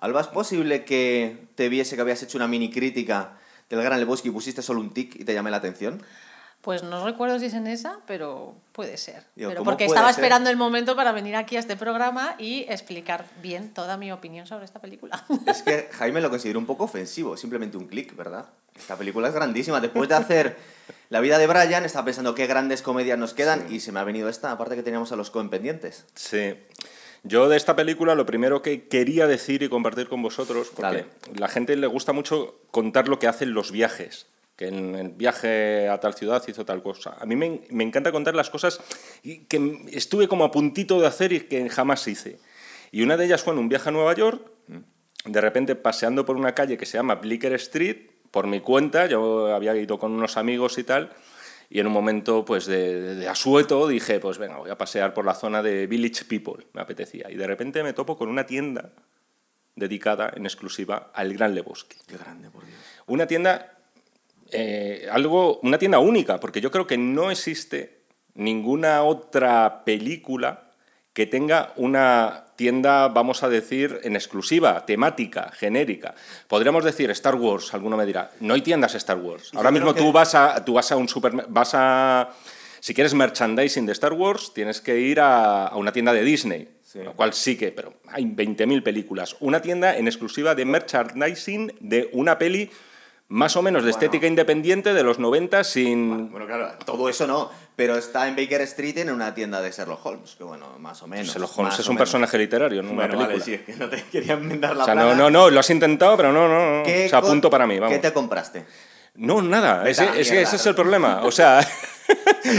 Alba, ¿es posible que te viese que habías hecho una mini crítica del Gran Lebowski y pusiste solo un tic y te llamé la atención? Pues no recuerdo si es en esa, pero puede ser. Digo, pero ¿cómo porque puede estaba ser? esperando el momento para venir aquí a este programa y explicar bien toda mi opinión sobre esta película. Es que Jaime lo consideró un poco ofensivo, simplemente un clic, ¿verdad? Esta película es grandísima. Después de hacer La vida de Brian, estaba pensando qué grandes comedias nos quedan y se me ha venido esta, aparte que teníamos a los Coen pendientes. Sí. Yo de esta película lo primero que quería decir y compartir con vosotros, porque Dale. la gente le gusta mucho contar lo que hacen los viajes, que en el viaje a tal ciudad hizo tal cosa. A mí me, me encanta contar las cosas que estuve como a puntito de hacer y que jamás hice. Y una de ellas fue en un viaje a Nueva York, de repente paseando por una calle que se llama Blicker Street, por mi cuenta, yo había ido con unos amigos y tal, y en un momento pues de, asueto dije, pues venga, voy a pasear por la zona de Village People, me apetecía. Y de repente me topo con una tienda dedicada en exclusiva al Gran Lebowski. Qué grande, por Dios. Una tienda, eh, algo, una tienda única, porque yo creo que no existe ninguna otra película que tenga una tienda, vamos a decir, en exclusiva, temática, genérica. Podríamos decir Star Wars, alguno me dirá, no hay tiendas Star Wars. Ahora mismo que- tú vas a, tú vas a un super, vas a, si quieres merchandising de Star Wars, tienes que ir a, a una tienda de Disney. Sí. Lo cual sí que, pero hay 20.000 películas. Una tienda en exclusiva de merchandising de una peli más o menos de Bueno. estética independiente de los 90 sin... Bueno, claro, todo eso no, pero está en Baker Street en una tienda de Sherlock Holmes, que bueno, más o menos. Sherlock Holmes es un menos. personaje literario, no una Bueno, película. vale, sí, es que no te quería enmendar la O sea, no, plana. no, no, lo has intentado, pero no, no, no. ¿Qué O sea, punto para mí, vamos. ¿Qué te compraste? No, nada. Ese, ese es el problema. O sea,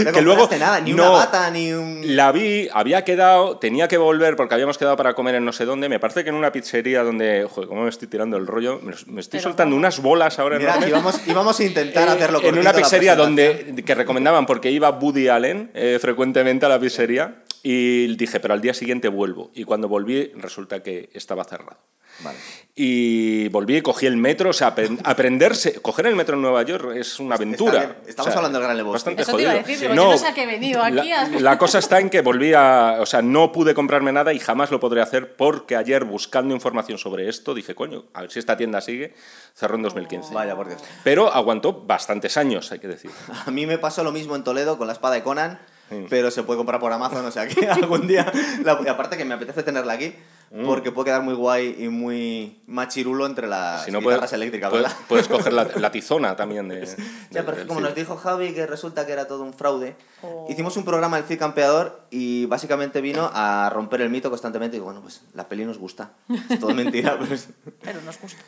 No que luego nada, ni una bata, ni un... La vi, había quedado, tenía que volver porque habíamos quedado para comer en no sé dónde. Me parece que en una pizzería donde, joder, cómo me estoy tirando el rollo. Me, me estoy Pero soltando unas bolas ahora Mira, enormes. íbamos, íbamos a intentar Eh, hacerlo en una pizzería donde que recomendaban porque iba Woody Allen eh, frecuentemente a la pizzería y dije pero al día siguiente vuelvo y cuando volví resulta que estaba cerrado Vale. y volví y cogí el metro o sea apren- aprenderse coger el metro en Nueva York es una aventura bien. Estamos O sea, hablando del Gran Lebowski. bastante Eso te iba a jodido. decir, digo, yo no sé a qué he venido aquí la, a- la cosa está en que volví a o sea no pude comprarme nada y jamás lo podré hacer porque ayer buscando información sobre esto dije coño a ver si esta tienda sigue cerró en 2015 Vaya, por Dios. pero aguantó bastantes años hay que decir A mí me pasó lo mismo en Toledo con la espada de Conan, pero se puede comprar por Amazon, o sea que algún día... la- y aparte que me apetece tenerla aquí, porque puede quedar muy guay y muy machirulo entre las Si no guitarras puedes, eléctricas, puedes, ¿verdad? puedes coger la, la tizona también de. Ya, de- pero como Cid. nos dijo Javi que resulta que era todo un fraude, Oh. hicimos un programa del Cid Campeador y básicamente vino a romper el mito constantemente y bueno, pues la peli nos gusta. Es todo mentira, pero es- Pero nos gusta.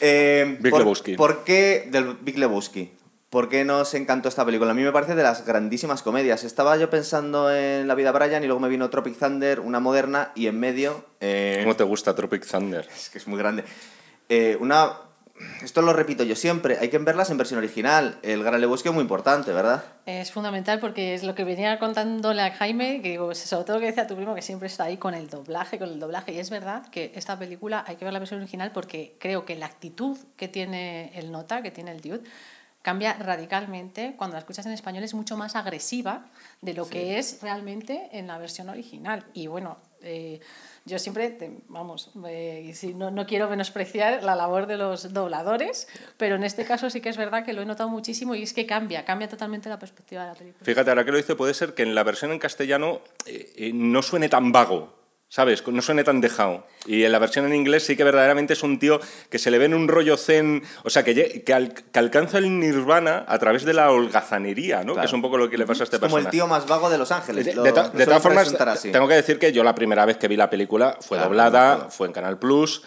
Eh, Big por, Lebowski. ¿Por qué del Big Lebowski? ¿Por qué nos encantó esta película? A mí me parece de las grandísimas comedias. Estaba yo pensando en La vida de Brian y luego me vino Tropic Thunder, una moderna, y en medio... eh, ¿Cómo te gusta Tropic Thunder? es que es muy grande. Eh, una... Esto lo repito yo siempre, hay que verlas en versión original. El Gran Lebowski es muy importante, ¿verdad? Es fundamental porque es lo que venía contándole a Jaime, que digo, sobre todo lo que decía tu primo, que siempre está ahí con el doblaje, con el doblaje. Y es verdad que esta película hay que ver la versión original porque creo que la actitud que tiene el nota, que tiene el dude, cambia radicalmente. Cuando la escuchas en español es mucho más agresiva de lo que es realmente en la versión original. Y bueno, eh, yo siempre, te- vamos, eh, si no, no quiero menospreciar la labor de los dobladores, pero en este caso sí que es verdad que lo he notado muchísimo y es que cambia, cambia totalmente la perspectiva de la película. Fíjate, ahora que lo dice, puede ser que en la versión en castellano eh, no suene tan vago. ¿Sabes? No suene tan dejado. Y en la versión en inglés sí que verdaderamente es un tío que se le ve en un rollo zen, o sea, que, que, al- que alcanza el nirvana a través de la holgazanería, ¿no? Claro. Que es un poco lo que le pasa a este Es como el personaje. tío más vago de Los Ángeles. De, de de todas formas, tengo que decir que yo la primera vez que vi la película fue Claro, doblada, claro. fue en Canal Plus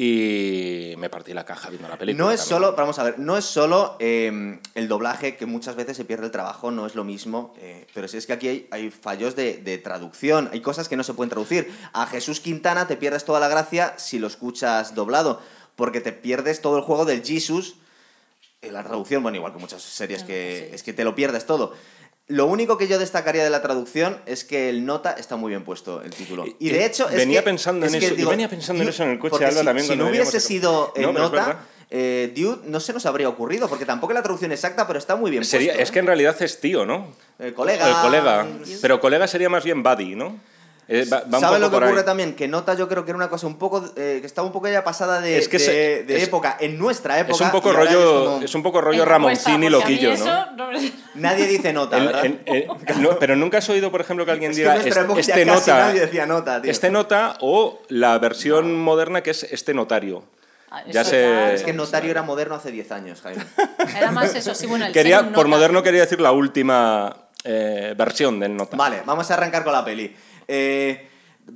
y me partí la caja viendo la película. No es también. solo, vamos a ver, no es solo eh, el doblaje, que muchas veces se pierde el trabajo, no es lo mismo, eh, pero si es que aquí hay, hay fallos de, de traducción, hay cosas que no se pueden traducir. A Jesús Quintana te pierdes toda la gracia si lo escuchas doblado, porque te pierdes todo el juego del Jesus en la traducción, bueno, igual que muchas series que sí. es que te lo pierdes todo. Lo único que yo destacaría de la traducción es que el nota está muy bien puesto el título. Y de Eh, hecho, es venía que- pensando es en que eso, y digo, venía pensando en eso en el coche, Alba, si, también, Si no hubiese sido el No, nota, eh, Dude no se nos habría ocurrido, porque tampoco es la traducción exacta, pero está muy bien Sería, puesto. es que en realidad es tío, ¿no? El colega. El colega. Pero colega sería más bien buddy, ¿no? Eh, va- va ¿Sabes lo que por ahí. ocurre también? Que Nota yo creo que era una cosa un poco... eh, que estaba un poco ya pasada de, Es que de- se- de es- época, en nuestra época. Es un poco y rollo, como- es un poco rollo Ramoncini mí loquillo, ¿no? no Nadie dice Nota, ¿verdad? en- en- no, pero nunca has oído, por ejemplo, que alguien Es que diga época este, ya casi nota, nadie decía Nota, tío. este nota o la versión moderna que es este notario. Ah, Ya claro. Es que Notario era moderno hace 10 años, Jaime. Era más eso, sí, bueno, el Quería, por nota. moderno quería decir la última eh, versión del nota. Vale, vamos a arrancar con la peli. Eh,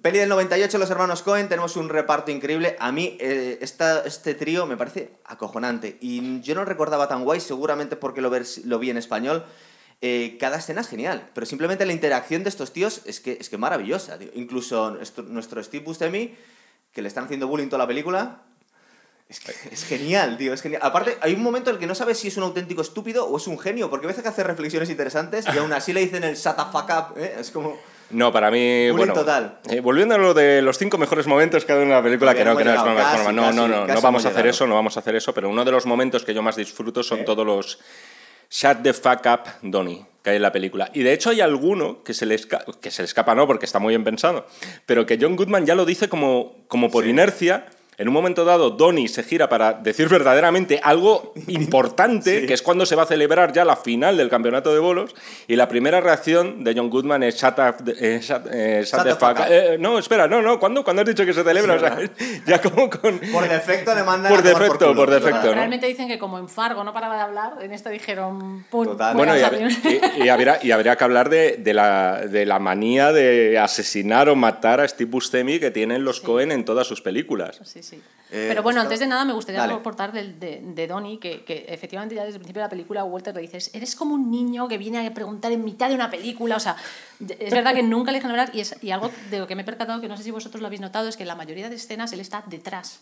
peli del 98, Los Hermanos Cohen, tenemos un reparto increíble. A mí eh, esta- este trío me parece acojonante. Y yo no recordaba tan guay, seguramente porque lo, vers- lo vi en español. Eh, cada escena es genial, pero simplemente la interacción de estos tíos es que es que maravillosa. tío. Incluso nuestro, nuestro Steve Buscemi, que le están haciendo bullying toda la película, es, que es genial, tío, es genial. Aparte, hay un momento en el que no sabes si es un auténtico estúpido o es un genio, porque a veces que hace reflexiones interesantes y aún así le dicen el shut the fuck up, ¿eh? Es como... No, para mí, Bullying bueno, total. eh, volviendo a lo de los cinco mejores momentos que ha habido en la película, que no, que no llegado, casi, no, casi, no, no, casi no vamos a hacer eso, no vamos a hacer eso, pero uno de los momentos que yo más disfruto son todos los Shut the fuck up, Donnie, que hay en la película. Y de hecho hay alguno que se le, esca- que se le escapa, no, porque está muy bien pensado, pero que John Goodman ya lo dice como, como por Sí. inercia. En un momento dado, Donnie se gira para decir verdaderamente algo importante, Sí. que es cuando se va a celebrar ya la final del campeonato de bolos, y la primera reacción de John Goodman es shut, up, eh, shut, eh, shut Shut the the fuck fuck up. eh, no, espera, no, no, ¿cuándo, ¿cuándo has dicho que se celebra? Sí, O sea, ¿verdad? ya como con... Por defecto le mandan Por defecto, culo, por defecto. Realmente dicen que como en Fargo no paraba de hablar, en esta dijeron... "Pum, Total. Bueno, y, voy a hab- salir". y- y habría, y habría que hablar de, de la, de la manía de asesinar o matar a Steve Buscemi que tienen los Cohen en todas sus películas. Sí, sí. Eh, Pero bueno, esto- antes de nada me gustaría Dale. aportar del- de, de Donnie, que, que efectivamente ya desde el principio de la película Walter le dices, eres como un niño que viene a preguntar en mitad de una película, o sea, es verdad que nunca le dejan hablar y, es, y algo de lo que me he percatado, que no sé si vosotros lo habéis notado, es que en la mayoría de escenas él está detrás.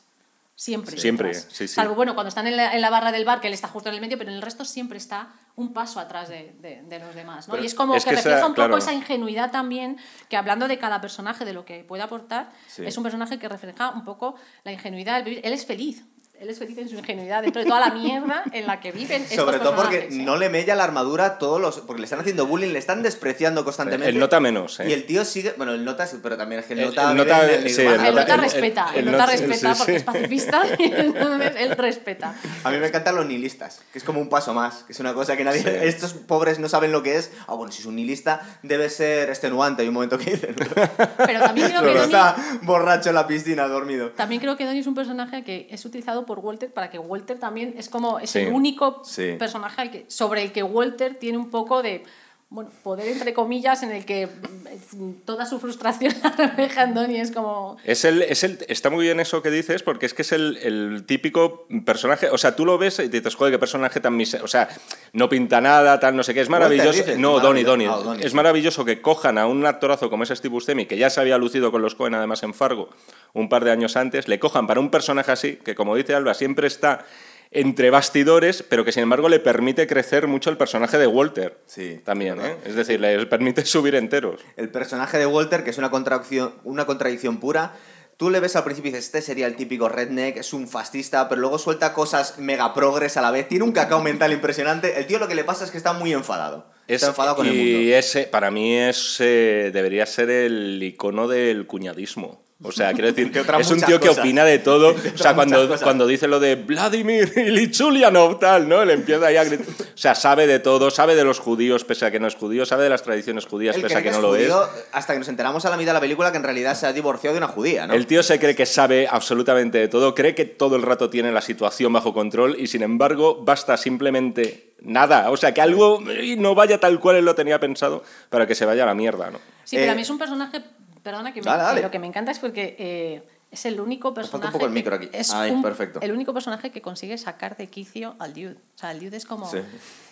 Siempre. Siempre, sí, sí. Salvo, bueno, cuando están en la, en la barra del bar, que él está justo en el medio, pero en el resto siempre está un paso atrás de, de- de los demás. ¿no? Pero y es como es que, que esa- refleja un poco claro. esa ingenuidad también, que hablando de cada personaje, de lo que puede aportar, Sí. es un personaje que refleja un poco la ingenuidad. Él es feliz. Él es feliz en su ingenuidad dentro de toda la mierda en la que viven estos Sobre todo porque ¿eh? no le mella la armadura a todos los... Porque le están haciendo bullying, le están despreciando constantemente. El nota menos, ¿eh? Y el tío sigue... Bueno, el nota, pero también es que el nota... el nota- en el sí, nirvana. El nota el- el- respeta, el, el nota respeta sí, porque sí. es pacifista y entonces él respeta. A mí me encantan los nihilistas, que es como un paso más, que es una cosa que nadie... Sí. Estos pobres no saben lo que es. Ah, bueno, si es un nihilista debe ser extenuante, hay un momento que dicen. Pero también creo que Pero Donnie, está borracho en la piscina, dormido. también creo que Donnie es un personaje que es utilizado por Walter para que Walter también es como es Sí. el único Sí. personaje al que, sobre el que Walter tiene un poco de bueno, poder entre comillas en el que mm, toda su frustración la refleja en Donnie es como Es el, es el, está muy bien eso que dices, porque es que es el, el típico personaje. O sea, tú lo ves y dices, joder, qué personaje tan miserable. O sea, no pinta nada, tal, no sé qué. Es maravilloso. no, Donnie, Donnie. maravilloso. Ah, Donnie, Es maravilloso que cojan a un actorazo como ese Steve Buscemi, que ya se había lucido con los Cohen, además en Fargo, un par de años antes, le cojan para un personaje así, que como dice Alba, siempre está entre bastidores, pero que sin embargo le permite crecer mucho el personaje de Walter. Sí, También. ¿eh? Es decir, le permite subir enteros. El personaje de Walter, que es una contradicción, una contradicción pura. Tú le ves al principio y dices, este sería el típico redneck, es un fascista, pero luego suelta cosas mega progres a la vez. Tiene un cacao mental impresionante. El tío lo que le pasa es que está muy enfadado. está enfadado con el y mundo. ese, para mí es, eh, debería ser el icono del cuñadismo. O sea, quiero decir, es un tío que opina de todo. O sea, cuando, cosas. cuando dice lo de Vladimir Ilichulianov, tal, ¿no? Le empieza ahí a gritar. O sea, sabe de todo, sabe de los judíos pese a que no es judío, sabe de las tradiciones judías pese a que, que no es lo judío es. hasta que nos enteramos a la mitad de la película que en realidad se ha divorciado de una judía, ¿no? El tío se cree que sabe absolutamente de todo, cree que todo el rato tiene la situación bajo control y sin embargo basta simplemente nada. O sea, que algo eh, no vaya tal cual él lo tenía pensado para que se vaya a la mierda, ¿no? Sí, pero Eh, a mí es un personaje, perdona, que, me- dale, dale. que lo que me encanta es porque eh, es el único falta un personaje. poco el micro aquí. Es Ahí, un- perfecto. el único personaje que consigue sacar de quicio al dude. O sea, el dude es como. Sí.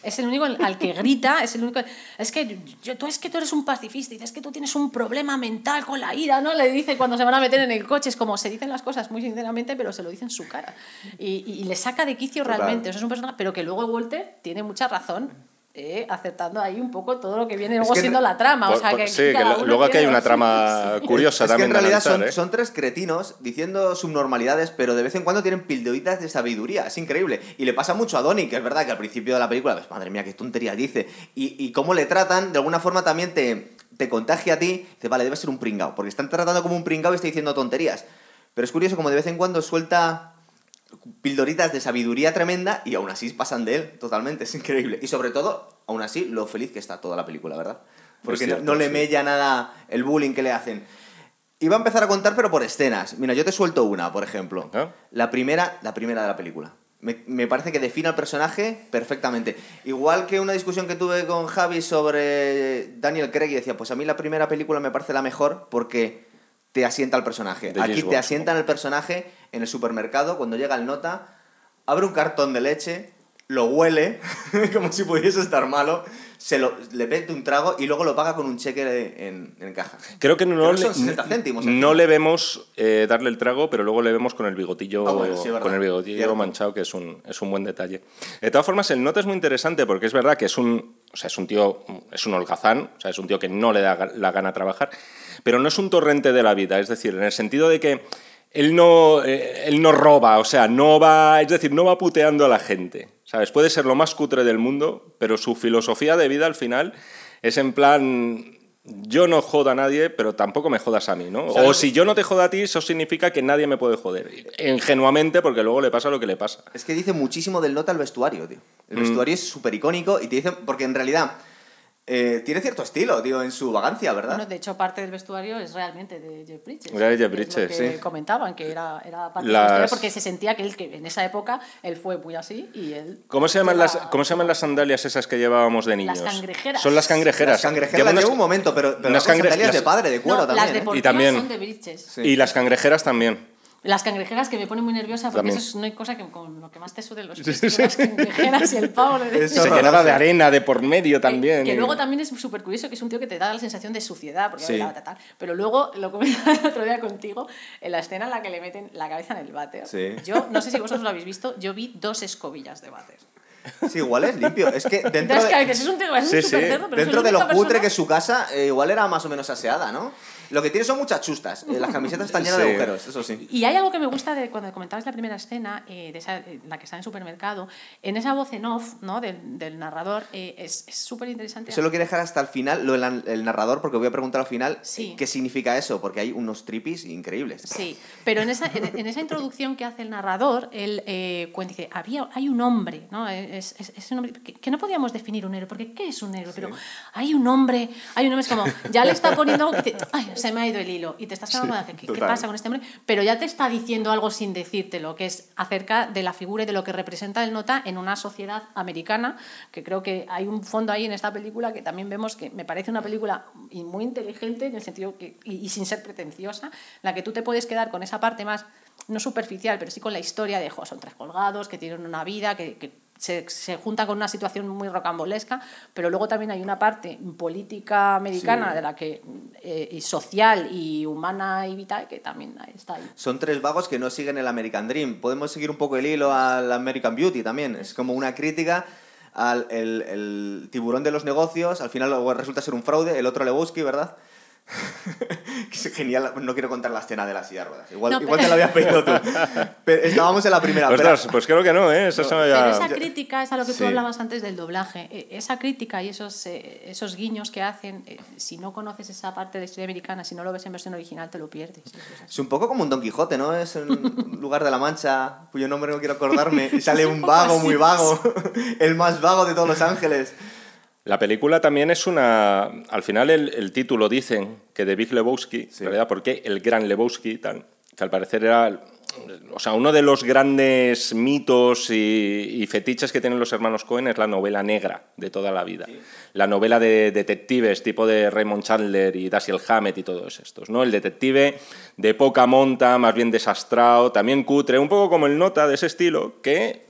Es el único al al que grita, es el único. Es que yo, tú es que tú eres un pacifista, dices que tú tienes un problema mental con la ira, ¿no? Le dice cuando se van a meter en el coche, es como se dicen las cosas muy sinceramente, pero se lo dice en su cara. Y, y- y le saca de quicio realmente. O sea, es un personaje, pero que luego Walter tiene mucha razón. Eh, acertando ahí un poco todo lo que viene luego que siendo la trama. O sea, por- que sí, que luego aquí hay una trama sí. curiosa es que también en de realidad analizar, son, ¿eh? son tres cretinos diciendo subnormalidades, pero de vez en cuando tienen pildoritas de sabiduría. Es increíble. Y le pasa mucho a Donnie, que es verdad que al principio de la película, pues madre mía, qué tontería dice. Y, y cómo le tratan, de alguna forma también te, te contagia a ti, dices, vale, debe ser un pringao, porque están tratando como un pringao y está diciendo tonterías. Pero es curioso como de vez en cuando suelta pildoritas de sabiduría tremenda y aún así pasan de él totalmente, es increíble. Y sobre todo, aún así, lo feliz que está toda la película, ¿verdad? Porque cierto, no, no le sí. mella nada el bullying que le hacen. Iba a empezar a contar, pero por escenas. Mira, yo te suelto una, por ejemplo. La primera, la primera de la película. Me, me parece que define al personaje perfectamente. Igual que una discusión que tuve con Javi sobre Daniel Craig y decía, pues a mí la primera película me parece la mejor porque te asienta al personaje. De Aquí te asientan el personaje en el supermercado cuando llega el nota, abre un cartón de leche, lo huele como si pudiese estar malo, se lo, le mete un trago y luego lo paga con un cheque de- en, en caja. Creo que no, Creo que le, son 60 céntimos, no le vemos eh, darle el trago, pero luego le vemos con el bigotillo, Ah, bueno, sí, con el bigotillo Cierto. manchado, que es un, es un buen detalle. De todas formas, el nota es muy interesante porque es verdad que es un, o sea, es un tío, es un holgazán, o sea, es un tío que no le da la gana trabajar, pero no es un torrente de la vida, es decir, en el sentido de que él no, eh, él no roba, o sea, no va, es decir, no va puteando a la gente, ¿sabes? Puede ser lo más cutre del mundo, pero su filosofía de vida al final es en plan, yo no jodo a nadie, pero tampoco me jodas a mí, ¿no? O si yo no te jodo a ti, eso significa que nadie me puede joder. Ingenuamente, porque luego le pasa lo que le pasa. Es que dice muchísimo del nota el vestuario, tío. El Mm. vestuario es súper icónico y te dice, porque en realidad eh, tiene cierto estilo, tío, en su vagancia, ¿verdad? Bueno, de hecho, parte del vestuario es realmente de Jeff Bridges. Era de Jeff Es lo Bridges, que sí. comentaban, que era, era parte Las- del vestuario porque se sentía que él, que en esa época, él fue muy así y él... ¿Cómo se, llaman lleva- las, ¿Cómo se llaman las sandalias esas que llevábamos de niños? cangrejeras. Son las cangrejeras. Las cangrejeras las unas- llevo un momento, pero, pero unas cangre- sandalias de las- padre, de cuero No, también. las ¿eh? deportivas también- son de Bridges. Sí. Y las cangrejeras también. Las cangrejeras que me ponen muy nerviosa porque También. eso es, no hay cosa que con lo que más te sude los pies. que son Las cangrejeras y el pavo de Eso Se llenaba de arena de por medio también. Que y- luego también es súper curioso que es un tío que te da la sensación de suciedad, porque Sí. pero luego lo comentaba el otro día contigo, en la escena en la que le meten la cabeza en el váter. Sí. Yo, no sé si vosotros lo habéis visto, yo vi dos escobillas de váter. Sí, igual es limpio. Es que dentro Entonces, de, que es un tío es un Sí, súper sí. cerdo, pero dentro de lo cutre persona- que es su casa, eh, igual era más o menos aseada, ¿no? Lo que tiene son muchas chustas. eh, las camisetas están llenas de Sí. agujeros, eso sí. Y hay algo que me gusta de cuando comentabas la primera escena, eh, de esa, eh, la que está en el supermercado, en esa voz en off ¿no? del, del narrador, eh, es súper interesante. Eso lo quiero dejar hasta el final, lo del el narrador, porque voy a preguntar al final Sí. eh, qué significa eso, porque hay unos tripis increíbles. Sí, pero en esa, en, en esa introducción que hace el narrador, él cuenta, dice, Había, hay un hombre, ¿no? Es, es- es un hombre que, que no podíamos definir un héroe, porque ¿qué es un héroe? Pero hay un hombre, hay un hombre, es como, ya le está poniendo algo que dice, ay, se me ha ido el hilo, y te estás quedando, ¿qué, qué pasa con este hombre? Pero ya te está diciendo algo sin decírtelo, que es acerca de la figura y de lo que representa el nota en una sociedad americana, que creo que hay un fondo ahí en esta película que también vemos que me parece una película muy inteligente en el sentido que, y, y sin ser pretenciosa, en la que tú te puedes quedar con esa parte más, no superficial, pero sí con la historia de, jo, son tres colgados, que tienen una vida, que, que se, se juntan con una situación muy rocambolesca, pero luego también hay una parte política americana Sí. de la que, eh, y social y humana y vital que también está ahí. Son tres vagos que no siguen el American Dream. Podemos seguir un poco el hilo al American Beauty también. Es como una crítica al el, el tiburón de los negocios. Al final resulta ser un fraude, el otro Lebowski, ¿verdad? Es genial, no quiero contar la escena de las silla de ruedas. Igual, No, igual pero- te la habías pedido tú. Pero estábamos en la primera. pero- Ostras, pues creo que no, ¿eh? Esa se me Pero había- esa crítica es a lo que Sí. tú hablabas antes del doblaje. E- Esa crítica y esos, eh, esos guiños que hacen, eh, si no conoces esa parte de la historia americana, si no lo ves en versión original, te lo pierdes. Es un poco como un Don Quijote, ¿no? Es un lugar de la Mancha cuyo nombre no quiero acordarme y sale un vago así. muy vago, el más vago de todos Los Ángeles. La película también es una. Al final, el, el título dicen que de Big Lebowski, Sí. ¿verdad? Porque el gran Lebowski, tal, que al parecer era. O sea, uno de los grandes mitos y, y fetiches que tienen los hermanos Cohen es la novela negra de toda la vida. La novela de detectives tipo de Raymond Chandler y Dashiell Hammett y todos estos, ¿no? El detective de poca monta, más bien desastrado, también cutre, un poco como el nota de ese estilo, que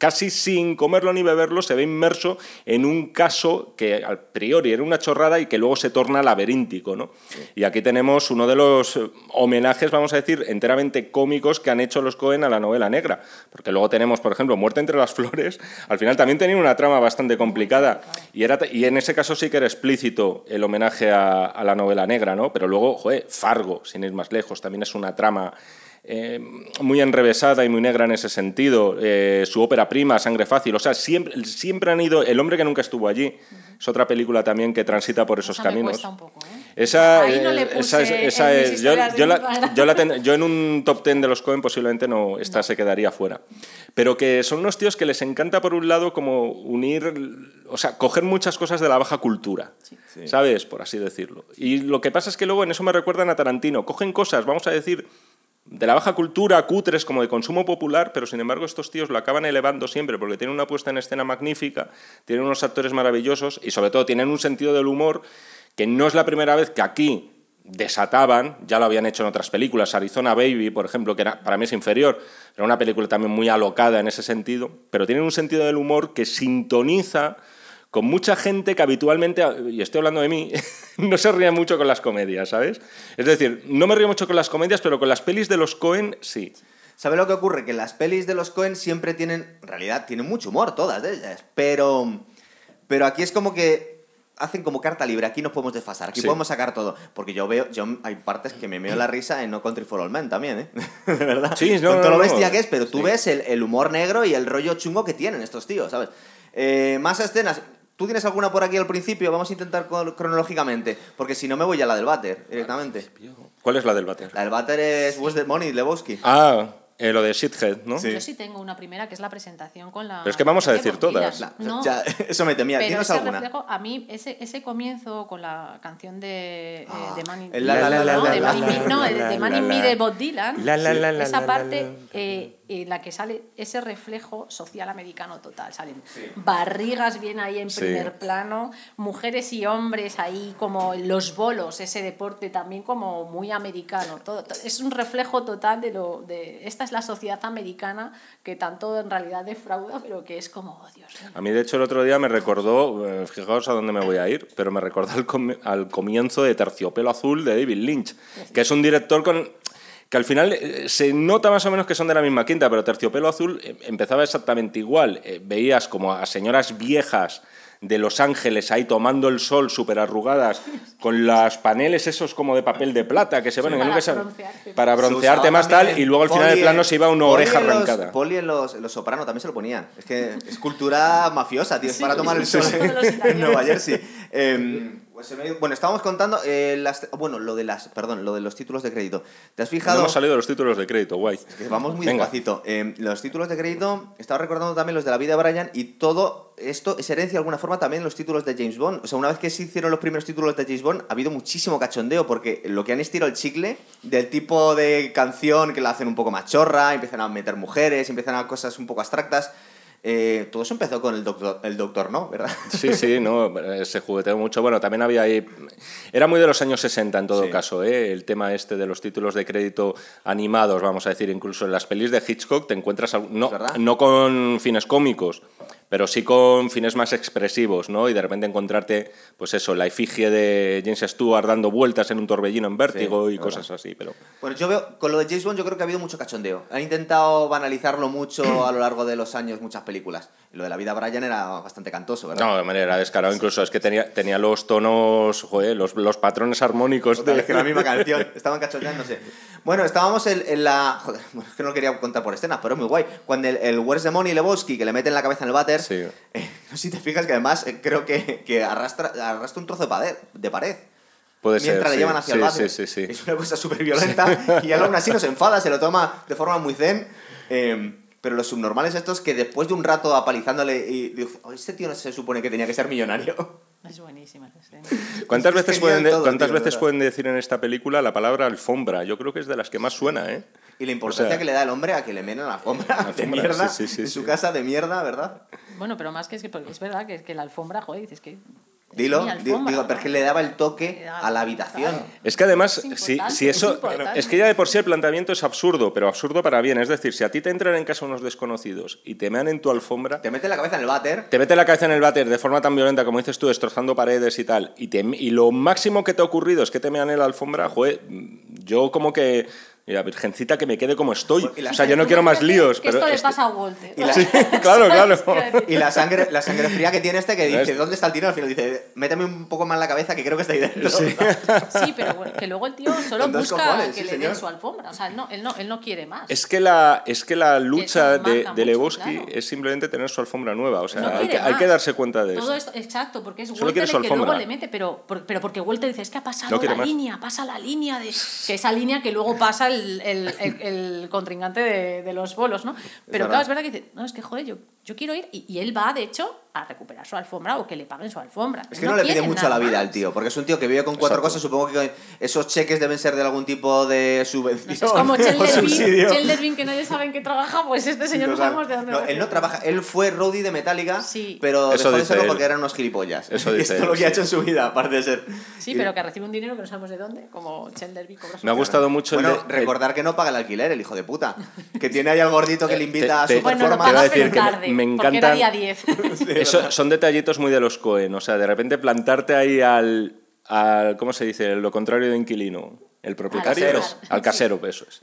casi sin comerlo ni beberlo, se ve inmerso en un caso que al priori era una chorrada y que luego se torna laberíntico. ¿no? Y aquí tenemos uno de los eh, homenajes, vamos a decir, enteramente cómicos que han hecho los Cohen a la novela negra. Porque luego tenemos, por ejemplo, Muerte entre las flores, al final también tenía una trama bastante complicada. Y, era, y en ese caso sí que era explícito el homenaje a, a la novela negra, ¿no? Pero luego, joder, Fargo, sin ir más lejos, también es una trama eh, muy enrevesada y muy negra en ese sentido. Eh, su ópera prima, Sangre Fácil. O sea, siempre, siempre han ido. El hombre que nunca estuvo allí. Es otra película también que transita por esos Esa caminos. Me cuesta un poco, ¿eh? Esa, Ahí no le eh, puse esa es, esa en mis es- yo, yo la- yo la ten- yo en un top ten de los Cohen posiblemente no, esta se quedaría fuera. Pero que son unos tíos que les encanta, por un lado, como unir, o sea, coger muchas cosas de la baja cultura, ¿sabes? Por así decirlo. Y lo que pasa es que luego en eso me recuerdan a Tarantino. Cogen cosas, vamos a decir, de la baja cultura, cutres, como de consumo popular, pero sin embargo estos tíos lo acaban elevando siempre porque tienen una puesta en escena magnífica, tienen unos actores maravillosos y sobre todo tienen un sentido del humor que no es la primera vez que aquí desataban, ya lo habían hecho en otras películas, Arizona Baby, por ejemplo, que para mí es inferior, era una película también muy alocada en ese sentido, pero tienen un sentido del humor que sintoniza con mucha gente que habitualmente, y estoy hablando de mí, no se ríe mucho con las comedias, ¿sabes? Es decir, no me río mucho con las comedias, pero con las pelis de los Cohen sí. ¿Sabe lo que ocurre? Que las pelis de los Cohen siempre tienen, en realidad, tienen mucho humor, todas de ellas. Pero, pero aquí es como que hacen como carta libre. Aquí nos podemos desfasar, aquí Sí. podemos sacar todo. Porque yo veo, yo hay partes que me meo la risa en No Country for All Men también, ¿eh? De verdad. Sí, no, Con todo no, lo no. bestia que es, pero tú Sí. ves el, el humor negro y el rollo chungo que tienen estos tíos, ¿sabes? Eh, más escenas. ¿Tú tienes alguna por aquí al principio? Vamos a intentar cron- cronológicamente. Porque si no, me voy a la del váter directamente. ¿Cuál es la del váter? La del váter es Where's the Money, Lebowski. Ah, eh, lo de Shithead, ¿no? Sí. Yo sí tengo una primera que es la presentación con la. Pero es que vamos a de decir todas. La- No, ya, eso me temía. pero ¿Tienes ese alguna? reflejo, a mí, ese, ese comienzo con la canción de, eh, Ah, de Man in el la, la, la, la, no, de la, Man in la, Me- de Bob Dylan. La, la, la, la, esa la, parte la, la. eh, en la que sale ese reflejo social americano total. Salen barrigas bien ahí en Sí. primer plano, mujeres y hombres ahí como los bolos, ese deporte también como muy americano. Todo, to- es un reflejo total de lo de esta es la sociedad americana que tanto en realidad defrauda, pero que es como, oh, Dios mío. A mí, de hecho, el otro día me recordó, eh, fijaos a dónde me voy a ir, pero me recordó al, com- al comienzo de Terciopelo Azul de David Lynch, que es un director con que al final eh, se nota más o menos que son de la misma quinta, pero Terciopelo Azul eh, empezaba exactamente igual. Eh, veías como a señoras viejas de Los Ángeles ahí tomando el sol súper arrugadas, con los paneles esos como de papel de plata que se van en para se- broncearte. para broncearte más tal, y luego al final del plano se iba una poli oreja en los- arrancada. Poli en los, en los Soprano también se lo ponían. Es que es cultura mafiosa, tío. es Sí, para tomar el sí, sol sí, en. Nueva Jersey. Em, pues se me- bueno, estábamos contando eh, las, bueno, lo de las, perdón, lo de los títulos de crédito. ¿Te has No fijado? hemos salido de los títulos de crédito, guay. Que vamos muy Venga. despacito. Eh, los títulos de crédito, estaba recordando también los de la vida de Brian y todo esto es herencia de alguna forma también los títulos de James Bond. O sea, una vez que se hicieron los primeros títulos de James Bond, ha habido muchísimo cachondeo porque lo que han estirado el chicle del tipo de canción que la hacen un poco más chorra, empiezan a meter mujeres, empiezan a cosas un poco abstractas. Eh, todo eso empezó con el doctor, el doctor no, ¿verdad? Sí, sí, no, se jugueteó mucho. Bueno, también había ahí. Era muy de los años 60 en todo Sí. caso, ¿eh? el tema este de los títulos de crédito animados, vamos a decir, incluso en las pelis de Hitchcock te encuentras. No, no con fines cómicos, pero sí con fines más expresivos, ¿no? Y de repente encontrarte, pues eso, la efigie de James Stewart dando vueltas en un torbellino en vértigo Sí, y cosas así, pero. Bueno, yo veo, con lo de James Bond yo creo que ha habido mucho cachondeo. Han intentado banalizarlo mucho a lo largo de los años, muchas películas. Lo de la vida Brian era bastante cantoso, ¿verdad? No, de manera descarado, incluso es que tenía, tenía los tonos, joder, los, los patrones armónicos Total, de es que la misma canción, estaban cachondeándose. Bueno, estábamos en, en la. Joder, bueno, es que no lo quería contar por escenas, pero es muy guay. Cuando el, el Where's the Money Lebowski, que le meten la cabeza en el váter, Sí. eh, si te fijas que además eh, creo que, que arrastra, arrastra un trozo de pared. De pared Puede ser. mientras le sí. llevan hacia sí, el váter. Sí, sí, sí. Es una cosa súper violenta y él aún así no se enfada, se lo toma de forma muy zen. eh, pero los subnormales estos que después de un rato apalizándole y digo, "Oh, este tío no se supone que tenía que ser millonario. Es buenísima escena. ¿Cuántas, Es veces, pueden, de- todo, ¿cuántas tío, de veces pueden decir en esta película la palabra alfombra? Yo creo que es de las que más suena, ¿eh? Y la importancia O sea, que le da el hombre a que le menen la alfombra, de alfombra, mierda, sí, sí, sí, en su sí. casa de mierda, ¿verdad? Bueno, pero más que es que porque es verdad que, que la alfombra, joder, dices que. Es Dilo, alfombra, digo, ¿no? pero es que le daba el toque daba- a la habitación. claro. Es que además, Es si, eso. Es que ya de por sí el planteamiento es absurdo, pero absurdo para bien. Es decir, si a ti te entran en casa unos desconocidos y te mean en tu alfombra, Te mete la cabeza en el váter. te mete la cabeza en el váter de forma tan violenta como dices tú, destrozando paredes y tal, y, te- y lo máximo que te ha ocurrido es que te mean en la alfombra, joder, yo como que. Y la virgencita que me quede como estoy. Pues, O sea, yo no quiero más líos. Que pero esto le este- pasa a Walter. Y la- Sí, claro, claro. Y la sangre, la sangre fría que tiene este que dice. ¿dónde está el tiro? Al final dice, méteme un poco más la cabeza que creo que está ahí dentro. Sí, pero bueno, que luego el tío solo busca cojones, que sí, le den su alfombra. O sea, él no, él no, él no quiere más. Es que la, es que la lucha de, de Lebowski claro. es simplemente tener su alfombra nueva. O sea, No hay, que, hay más. que darse cuenta de Todo eso. esto, exacto, porque es Solo Walter quiere el su que luego alfombra. le mete, pero, pero porque Walter dice, es que ha pasado la más. línea, pasa la línea de... Que esa línea que luego pasa el, el, el- el contrincante de, de los bolos, ¿no? Pero claro, es verdad que dice, no, es que joder, yo, yo quiero ir, y, y él va, de hecho, a recuperar su alfombra o que le paguen su alfombra. Es que no, le pide mucho a la vida más. al tío, porque es un tío que vive con cuatro Exacto. cosas. Supongo que esos cheques deben ser de algún tipo de subvención. No sé, es como Chandler Bean, que nadie sabe en qué trabaja, pues este señor no, sabemos de dónde No, va. él no trabaja, él fue roadie de Metallica, Sí. pero Eso dejó de porque eran unos gilipollas. Eso dice esto es lo que ha hecho en su vida, aparte de ser. Sí, pero que recibe un dinero que no sabemos de dónde, como Bean cobra su Me ha gustado mucho Bueno, de- recordar que no paga el alquiler, el hijo de puta. Que tiene ahí al gordito que le invita a te- su Bueno, lo Te a decir que me- tarde, me porque era día 10. Eso, son detallitos muy de los Cohen. O sea, de repente plantarte ahí al, al ¿cómo se dice? Lo contrario de inquilino. El propietario. casero. Al casero, eso es.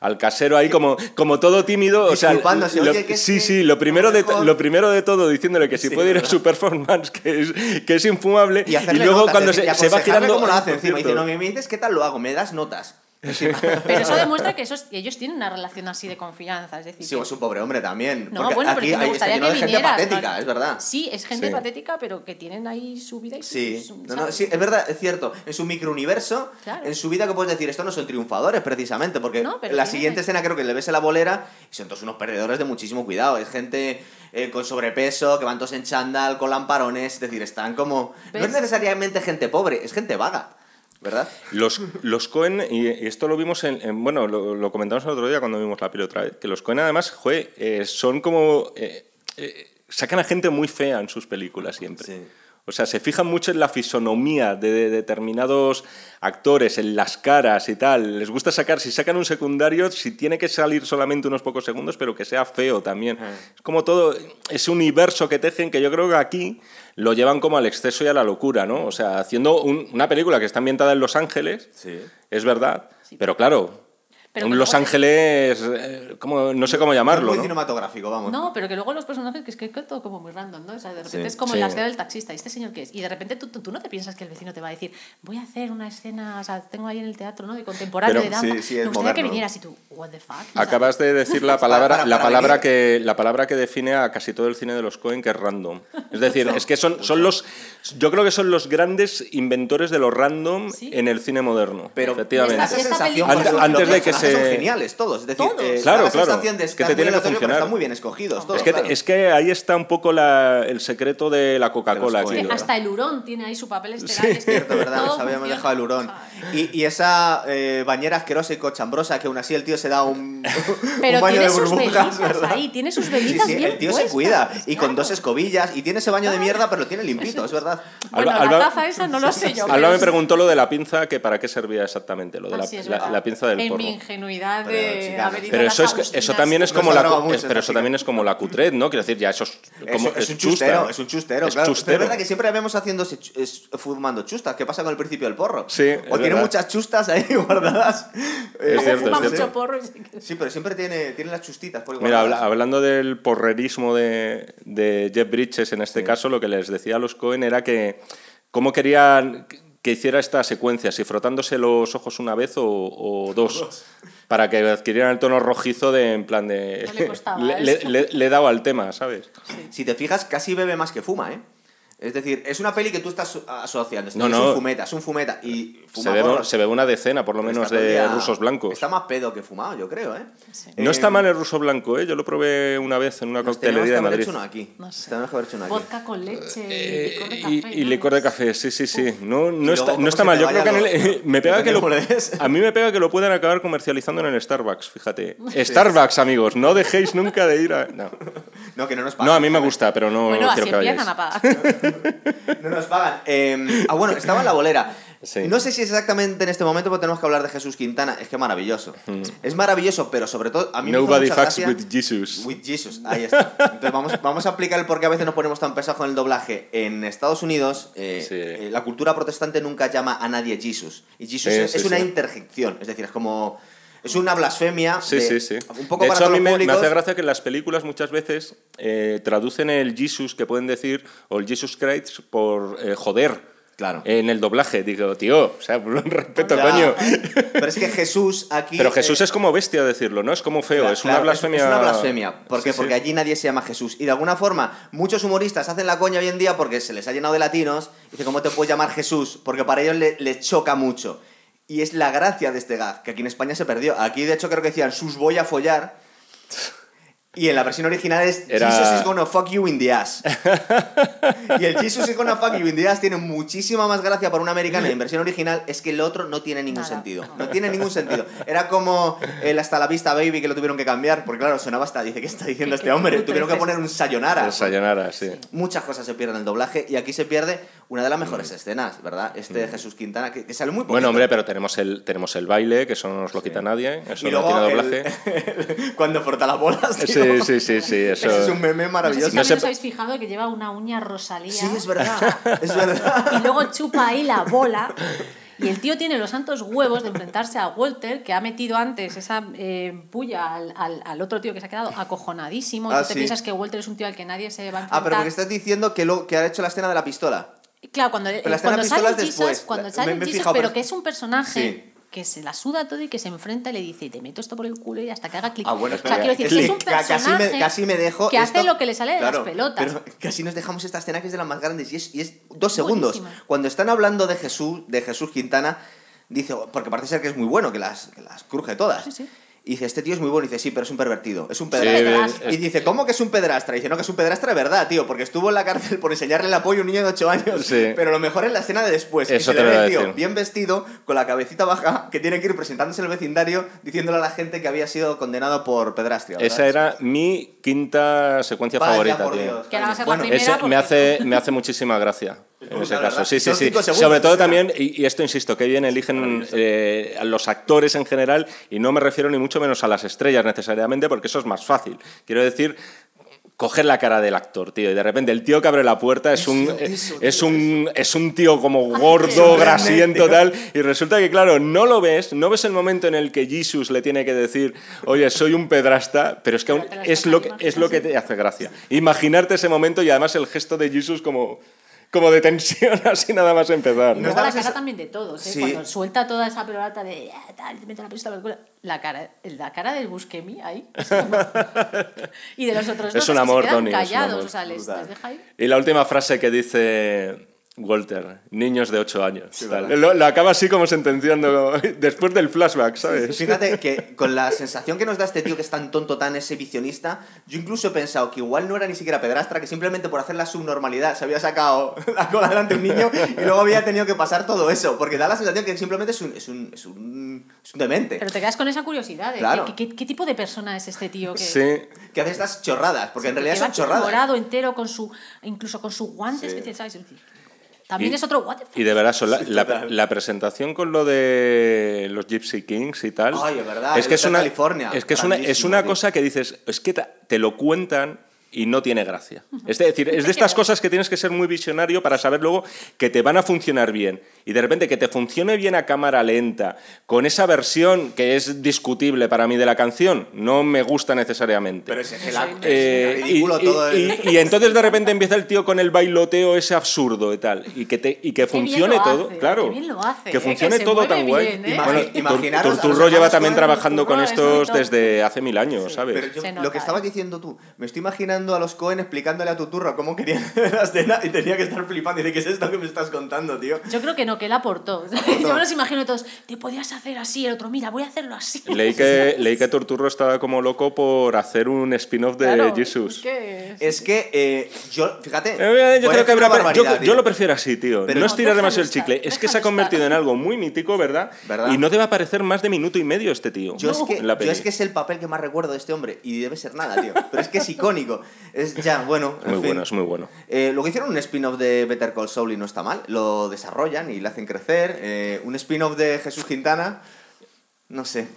Al casero ahí como, como todo tímido. O sea, lo- oye, sí, que sí, lo primero, de, lo primero de todo diciéndole que si Sí, puede ir a su performance, que es, que es infumable. Y, hacerle luego notas, cuando se, y se va aconsejarle girando. cómo lo Ay, hace encima. Dice, no, me dices qué tal lo hago, me das notas. Pero eso demuestra que esos, ellos tienen una relación así de confianza. Es decir, Sí, es un pobre hombre también. no, porque bueno, pero aquí es que me gustaría lleno que de gente vinieras, patética, ¿no? es verdad. Sí, es gente Sí. patética, pero que tienen ahí su vida y su... Sí, su- no, no, ¿sabes? sí, es verdad, es cierto. En su microuniverso, Claro. en su vida que puedes decir, estos no son triunfadores precisamente, porque No, pero la siguiente escena creo que le ves en la bolera y son todos unos perdedores de muchísimo cuidado. Es gente eh, con sobrepeso, que van todos en chándal, con lamparones, es decir, están como... No es necesariamente gente pobre, es gente vaga, ¿verdad? Los, los Cohen, y esto lo vimos en, en- bueno, lo, lo comentamos el otro día cuando vimos la peli otra vez, que los Cohen además, jue, eh, son como... eh, eh, sacan a gente muy fea en sus películas siempre. Sí. O sea, se fijan mucho en la fisonomía de, de determinados actores, en las caras y tal. Les gusta sacar, si sacan un secundario, si tiene que salir solamente unos pocos segundos, pero que sea feo también. Es como todo ese universo que tejen que yo creo que aquí lo llevan como al exceso y a la locura, ¿no? O sea, haciendo un- una película que está ambientada en Los Ángeles, Sí. es verdad, pero claro, Pero Los luego- Ángeles, eh, como, no sé cómo llamarlo, Muy ¿no? cinematográfico, vamos. No, pero que luego los personajes, que es que que todo como muy random, ¿no? O sea, de repente Sí. es como Sí. en la escena del taxista, ¿y este señor qué es? Y de repente tú, tú, tú no te piensas que el vecino te va a decir, voy a hacer una escena, o sea, tengo ahí en el teatro, ¿no? De contemporáneo, Pero- de danza. sí, sí, es Me gustaría que vinieras y tú, what the fuck. Acabas de decir la palabra, Para- para- la, palabra que, la palabra que define a casi todo el cine de los Cohen, que es random. Es decir, es que son, son los. Yo creo que son los grandes inventores de lo random Sí. en el cine moderno. Pero efectivamente. Esta ejemplo, Antes los de que personajes son geniales todos, es decir, Todos. eh, Claro, la claro. sensación de Es que te muy tiene que funcionar. están muy bien escogidos todos, es, que, claro. es que ahí está un poco la- el secreto de la Coca-Cola hasta el hurón tiene ahí su papel estelar. Sí. es Cierto, ¿verdad? Nos habíamos dejado el hurón. Y, y esa eh, bañera asquerosa y cochambrosa que aún así el tío se da un, Pero un baño tiene de sus burbujas, velitas ¿verdad? ahí, tiene sus velitas sí, bien el tío se cuida y con dos escobillas y tiene ese baño de mierda pero lo tiene limpito, es verdad. Bueno, Alba- la taza esa no lo sé yo. Alba me preguntó lo de la pinza, que para qué servía exactamente, lo de la, la- la pinza del En porro. mi ingenuidad Pero, de chica, haber ido Pero a eso, es, también es como la, mucho es- pero eso también es como la cutret, ¿no? Quiero decir, ya eso es, como, es, es un chusta. chustero, es un chustero, Es claro. Pero chustero. es verdad que siempre vemos es- fumando chustas. ¿Qué pasa con el principio del porro? Sí, O tiene verdad. muchas chustas ahí guardadas. Eh, Es cierto, Fuma es mucho cierto. porro Sí, pero siempre tiene, tiene las chustitas. por Mira, habla- hablando del porrerismo de, de Jeff Bridges en este caso, lo que les decía a los Cohen era que cómo querían que- hiciera esta secuencia, si frotándose los ojos una vez o, o dos, para que adquirieran el tono rojizo de en plan de... No le costaba le, le, le- le he dado al tema, ¿sabes? Si te fijas, casi bebe más que fuma, ¿eh? Es decir, es una peli que tú estás asociando. No, es no. un fumeta, es un fumeta. Y Se fuma ve, se ve una decena, por lo Pero menos, de día- rusos blancos. Está más pedo que fumado, yo creo, ¿eh? Sí. No Eh, está mal el ruso blanco, ¿eh? Yo lo probé una vez en una coctelería de Madrid. hecho uno aquí. No sé. Tenemos que haber hecho uno aquí. Vodka con leche Eh, y licor de y, café. y ¿no? licor de café, sí, sí, sí. No, no, está, no mal. Yo creo que en el- me pega que lo, a mí me pega que lo puedan acabar comercializando en el Starbucks, fíjate. Starbucks, amigos, no dejéis nunca de ir a... No, No, que no nos pagan. no a mí me gusta, pero no Bueno, así quiero que empiezan vayáis. a pagar. No nos pagan. Eh, ah, bueno, estaba en la bolera. Sí. No sé si es exactamente en este momento, pero tenemos que hablar de Jesús Quintana. Es que maravilloso. Es maravilloso, pero sobre todo a mí me hizo Nobody mucha fucks gracia- with Jesus. With Jesus, ahí está. Entonces vamos, vamos a aplicar el por qué a veces nos ponemos tan pesados con el doblaje. En Estados Unidos, eh, Sí. eh, la cultura protestante nunca llama a nadie Jesus. Y Jesus Sí, es, es una interjección, es decir, es como... Es una blasfemia. Sí, de- sí, sí. Un poco de para hecho, a mí me, hace gracia que en las películas muchas veces eh, traducen el Jesus que pueden decir, o el Jesus Christ, por eh, joder. Claro. En el doblaje. Digo, tío, o sea, por un respeto, Ya. coño. Pero es que Jesús aquí. Pero Jesús eh, es como bestia decirlo, ¿no? Es como feo, Claro, es una blasfemia. Es, una blasfemia. ¿Por qué? Sí, sí. Porque allí nadie se llama Jesús. Y de alguna forma, muchos humoristas hacen la coña hoy en día porque se les ha llenado de latinos. Y dice, ¿cómo te puedes llamar Jesús? Porque para ellos le- les choca mucho. Y es la gracia de este gag, que aquí en España se perdió. Aquí, de hecho, creo que decían, sus voy a follar. Y en la versión original es Era- Jesus is gonna fuck you in the ass. y el Jesus is gonna fuck you in the ass tiene muchísima más gracia para un americano y en versión original es que el otro no tiene ningún Nada. sentido. No tiene ningún sentido. Era como el hasta la vista baby que lo tuvieron que cambiar, porque claro, sonaba hasta, dice, ¿qué está diciendo Qué- este qué hombre? Tuvieron que poner un sayonara. El sayonara, sí. Muchas cosas se pierden en el doblaje y aquí se pierde una de las mejores escenas, ¿verdad? Este de Jesús Quintana, que, que sale muy poquito. Mm. Bueno, hombre, pero tenemos el, tenemos el baile, que eso no nos lo quita nadie. Eso y no luego tiene el- doblaje. cuando frota las bolas, tío. Sí, sí, sí, sí. Eso... Ese es un meme No sé maravilloso. si No sé- os habéis fijado que lleva una uña rosalía. Sí, es verdad. Es verdad. Y luego chupa ahí la bola. Y el tío tiene los santos huevos de enfrentarse a Walter, que ha metido antes esa eh, puya al, al- al otro tío que se ha quedado acojonadísimo. Ah, y tú te piensas que Walter es un tío al que nadie se va a enfrentar. Ah, pero porque estás diciendo que, lo, que ha hecho la escena de la pistola. Claro, cuando, Pero la escena cuando de sale pistolas Jesus, después. cuando La- sale me- me he Jesus, fijado, pero pero- que es un personaje Sí. Que se la suda todo y que se enfrenta y le dice, te meto esto por el culo y hasta que haga clic. Ah, bueno, o sea, espera, quiero decir, es un casi me- casi me dejo que hace lo que le sale de Claro, las pelotas. Pero casi nos dejamos esta escena que es de las más grandes y es, y es dos segundos. Buenísima. Cuando están hablando de Jesús, de Jesús Quintana, dice, porque parece ser que es muy bueno, que las, que las cruje todas. Sí, sí. Y dice, este tío es muy bueno. Y dice, sí, pero es un pervertido. Es un pedrastra. y dice, ¿cómo que es un pedrastra? Y dice, no, que es un pedrastra de verdad, tío, porque estuvo en la cárcel por enseñarle el apoyo a un niño de 8 años. Sí. Pero lo mejor es la escena de después. y Eso se te le ve tío decir. bien vestido, con la cabecita baja, que tiene que ir presentándose en el vecindario, diciéndole a la gente que había sido condenado por pedrastria. ¿verdad? Esa era mi quinta secuencia Vaya, favorita, por tío. Dios. Que a la Bueno, primera. Ese porque- me hace, me hace muchísima gracia en ese caso. Sí, sí, sí. Sobre todo también, y, y esto insisto, que bien eligen eh, a los actores en general, y no me refiero ni mucho menos a las estrellas necesariamente, porque eso es más fácil. Quiero decir, coger la cara del actor, tío, y de repente el tío que abre la puerta es un, Eso, eso, es un, es un tío como gordo, grasiento, tal, y resulta que, claro, no lo ves, no ves el momento en el que Jesus le tiene que decir, oye, soy un pedrasta, pero es que aún es lo que, es lo que te hace gracia. Imaginarte ese momento y además el gesto de Jesus como, como de tensión así nada más empezar. ¿no? luego da la cara también de todos, ¿eh? Sí. Cuando suelta toda esa pelota de "Ah, tal, te meto la pistola por el culo", La cara, la cara del Busquemi ahí. es y de los otros Es dos un que amor, se quedan Tony, es un callados, amor. o sea, les, les deja ahí. Y la última frase que dice Walter, niños de 8 años. tal. verdad. Lo, lo acaba así como sentenciando después del flashback, ¿sabes? Fíjate que con la sensación que nos da este tío que es tan tonto, tan exhibicionista, yo incluso he pensado que igual no era ni siquiera pedrastra, que simplemente por hacer la subnormalidad se había sacado la cola delante de un niño y luego había tenido que pasar todo eso, porque da la sensación que simplemente es un, es un, es un, es un demente, Pero te quedas con esa curiosidad de Claro. ¿qué, qué, qué tipo de persona es este tío que, Sí. que hace estas chorradas, porque en realidad son chorradas. morado entero con su incluso con sus guantes Sí. ¿sabes? También Y- es otro what the fuck? Y de verdad, son la, Sí, la- presentación con lo de los Gypsy Kings y tal. Ay, es verdad, Es que es una, California, es, que es una, es una tío. cosa que dices, es que te lo cuentan y no tiene gracia. Es decir, es de estas cosas que tienes que ser muy visionario para saber luego que te van a funcionar bien. Y de repente que te funcione bien a cámara lenta, con esa versión que es discutible para mí de la canción, no me gusta necesariamente. Pero es, el, Eh, es y, ridículo y- y- y entonces de repente empieza el tío con el bailoteo ese absurdo y tal. Y que, te, y que Qué bien funcione lo todo. hace, claro. qué bien lo hace, que eh, funcione que se todo tan guay. ¿eh? Bueno, imaginaros Turturro lleva también trabajando con estos desde hace mil años, ¿sabes? Pero yo- Se lo que estabas ¿eh? diciendo tú, me estoy imaginando a los Cohen explicándole a Tuturro cómo querían la escena y tenía que estar flipando y dice, ¿qué es esto que me estás contando, tío? Yo creo que no, que él aportó. Yo me los imagino todos, te podías hacer así, el otro, mira, voy a hacerlo así. Leí que, leí que Turturro estaba como loco por hacer un spin-off de Claro, Jesus. es que- Es que eh, yo, fíjate, Eh, Yo creo que habrá- yo, barbaridad, yo lo prefiero así, tío. Pero no no, estirar demasiado el chicle. Es que se ha convertido estar. en algo muy mítico, ¿verdad? ¿Verdad? Y no debe aparecer más de minuto y medio este tío. Yo, es que, yo es que es el papel que más recuerdo de este hombre y debe ser nada, tío. Pero es que es icónico. Es ya, bueno. en Muy fin. bueno, es muy bueno. Eh, luego hicieron un spin-off de Better Call Saul y no está mal. Lo desarrollan y le hacen crecer. Eh, un spin-off de Jesús Quintana. No sé.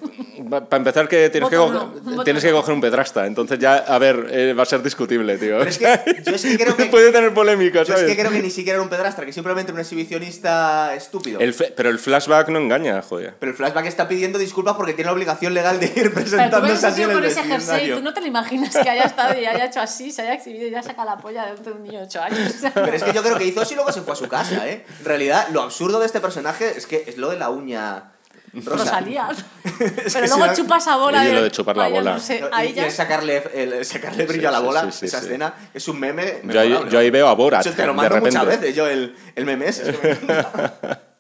Para empezar, que tienes, que, no, tienes que coger un pedrasta. Entonces ya, a ver, eh, va a ser discutible, tío. Pero es que yo es que creo que- Puede tener polémica, Yo ¿sabes? es que creo que ni siquiera era un pedrastra, que simplemente un exhibicionista estúpido. El pero el flashback no engaña, joder. Pero el flashback está pidiendo disculpas porque tiene la obligación legal de ir Pero tú ves presentándose así en el con ese jersey, tú no te lo imaginas que haya estado y haya hecho así, se haya exhibido y ya saca la polla de un niño de 8 años. Pero es que yo creo que hizo eso y luego se fue a su casa, ¿eh? En realidad, lo absurdo de este personaje es que es lo de la uña. Rosalía. Es Pero luego si no- chupa esa bola. Oye, lo de chupar la bola. No sé, No, y- ahí y ya. el sacarle, el sacarle brillo Sí, a la bola, sí, sí, esa sí. escena, es un meme. Yo ahí- yo ahí veo a Borat, Yo te lo de mando muchas repente. veces, yo el, el meme ese, es que me.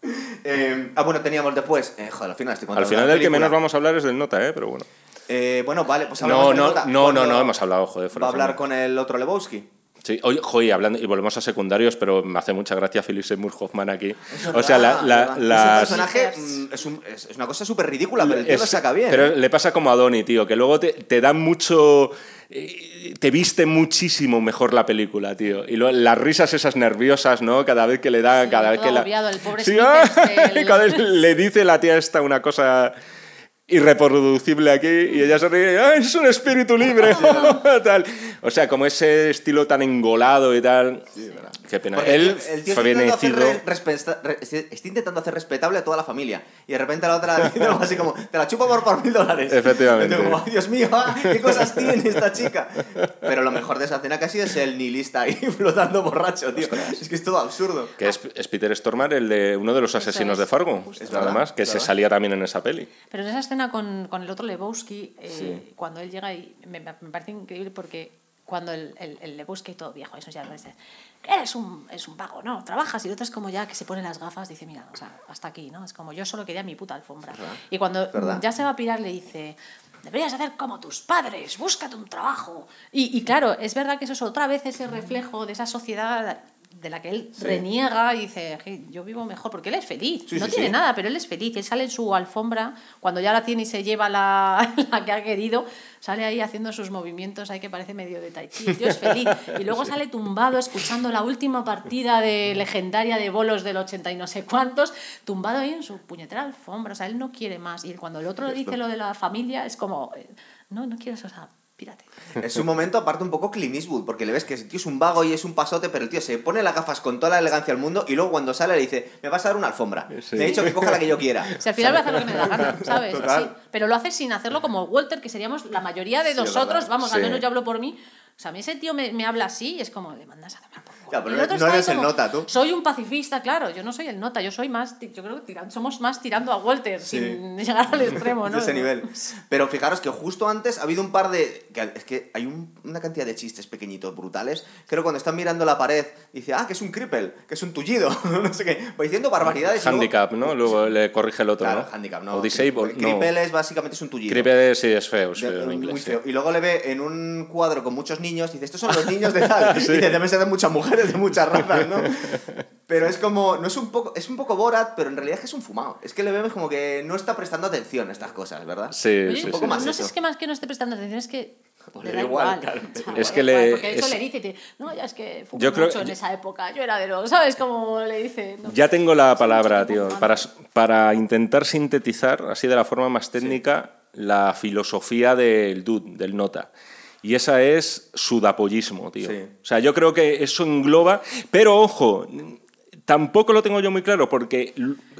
Eh, ah, bueno, teníamos después. eh, joder, al final estoy Al final la el que menos vamos a hablar es del Nota, ¿eh? Pero bueno. Eh, bueno, vale, pues hablamos No, de no, Nota. no, no, no, hemos hablado, joder. Va a hablar con el otro Lebowski. Sí, oye, joder, hablando, y volvemos a secundarios, pero me hace mucha gracia Philip Seymour Hoffman aquí. Es o sea, la, la- las- un personaje, mm, es, un- es- es una cosa súper ridícula, pero el tío es- lo saca bien. Pero ¿eh? le pasa como a Donnie, tío, que luego te, te dan mucho. eh, Te viste muchísimo mejor la película, tío. Y lo- las risas esas nerviosas, ¿no? Cada vez que le da, Sí, cada vez que la. el pobre Sí, ¡ah! vez le dice la tía esta una cosa irreproducible aquí y ella se ríe, ¡ah, es un espíritu libre! tal. O sea, como ese estilo tan engolado y tal. Qué pena. Porque Él, el tío está intentando, hacer está intentando hacer respetable a toda la familia. Y de repente la otra dice algo así como, te la chupo por, por mil dólares. Efectivamente. Y como, "Ay, Dios mío, ah, qué cosas tiene esta chica. Pero lo mejor de esa escena casi es el nihilista ahí flotando borracho, tío. Es que es todo absurdo. Que es, es Peter Stormare, el de uno de los asesinos es, de Fargo, justo. Además, que se salía también en esa peli. Pero en esa escena con, con el otro Lebowski, eh, cuando él llega y me, me parece increíble porque cuando el, el, el Lebowski todo viejo, eso ya dice, eres un, es un vago, ¿no? Trabajas y el otro es como ya que se pone las gafas, dice, mira, o sea, hasta aquí, ¿no? Es como yo solo quería mi puta alfombra. verdad, Y cuando verdad. ya se va a pirar le dice, deberías hacer como tus padres, búscate un trabajo. Y, y claro, es verdad que eso es otra vez ese reflejo de esa sociedad de la que él reniega y dice, "Je, yo vivo mejor, porque él es feliz, Sí, no sí, tiene nada, pero él es feliz, él sale en su alfombra, cuando ya la tiene y se lleva la, la que ha querido, sale ahí haciendo sus movimientos ahí que parece medio de tai chi, tío es feliz, y luego sale tumbado escuchando la última partida de legendaria de bolos del 80 y no sé cuántos, tumbado ahí en su puñetera alfombra, o sea, él no quiere más, y cuando el otro le dice lo de la familia, es como, eh, no, no quiero eso, o sea, pírate. Es un momento aparte un poco Clint Eastwood, porque le ves que el tío es un vago y es un pasote, pero el tío se pone las gafas con toda la elegancia del mundo y luego cuando sale le dice, me vas a dar una alfombra. Sí. Me ha dicho que coja la que yo quiera. O sea, al final voy a hacer lo que me dé la gana, ¿sabes? Sí. Pero lo hace sin hacerlo como Walter, que seríamos la mayoría de Sí, nosotros, vamos, al menos yo hablo por mí. O sea, a mí ese tío me, me habla así y es como, le mandas a tomar por culo. Ya, pero Y no- otro no eres el como, nota, tú. Soy un pacifista, claro, yo no soy el nota, yo soy más, yo creo que tiran- somos más tirando a Walter, Sí. sin llegar al extremo, de ¿no? ese nivel. Pero fijaros que justo antes ha habido un par de. que es que hay un- una cantidad de chistes pequeñitos, brutales. Creo que cuando están mirando la pared, dice, ah, que es un cripple, que es un tullido, no sé qué. Va diciendo barbaridades. y luego- Handicap, ¿no? Luego le corrige el otro, Claro, ¿no? handicap, no. O disable, no. Cripple es básicamente es un tullido. Cripple sí es feo, es De- feo en muy inglés. sí. feo. Y luego le ve en un cuadro con muchos niños, dice, estos son los niños de tal. Y dice, deben ser de muchas mujeres, de muchas razas, ¿no? Pero es como, no es un poco, es un poco Borat, pero en realidad es que es un fumado. Es que le vemos como que no está prestando atención a estas cosas, ¿verdad? Sí, Oye, sí, un poco sí. no, más no eso. sé, es que más que no esté prestando atención, es que Pues le da igual, igual. claro. Es que le- Porque eso es- le dice, te- no, ya es que fumé Yo creo- mucho en yo- esa época, yo era de los, ¿sabes? Como le dice. no. Ya tengo la palabra, tío, para, para intentar sintetizar, así de la forma más técnica, la filosofía del dude, del nota. Y esa es sudapollismo, tío. Sí. O sea, yo creo que eso engloba... Pero, ojo, tampoco lo tengo yo muy claro, porque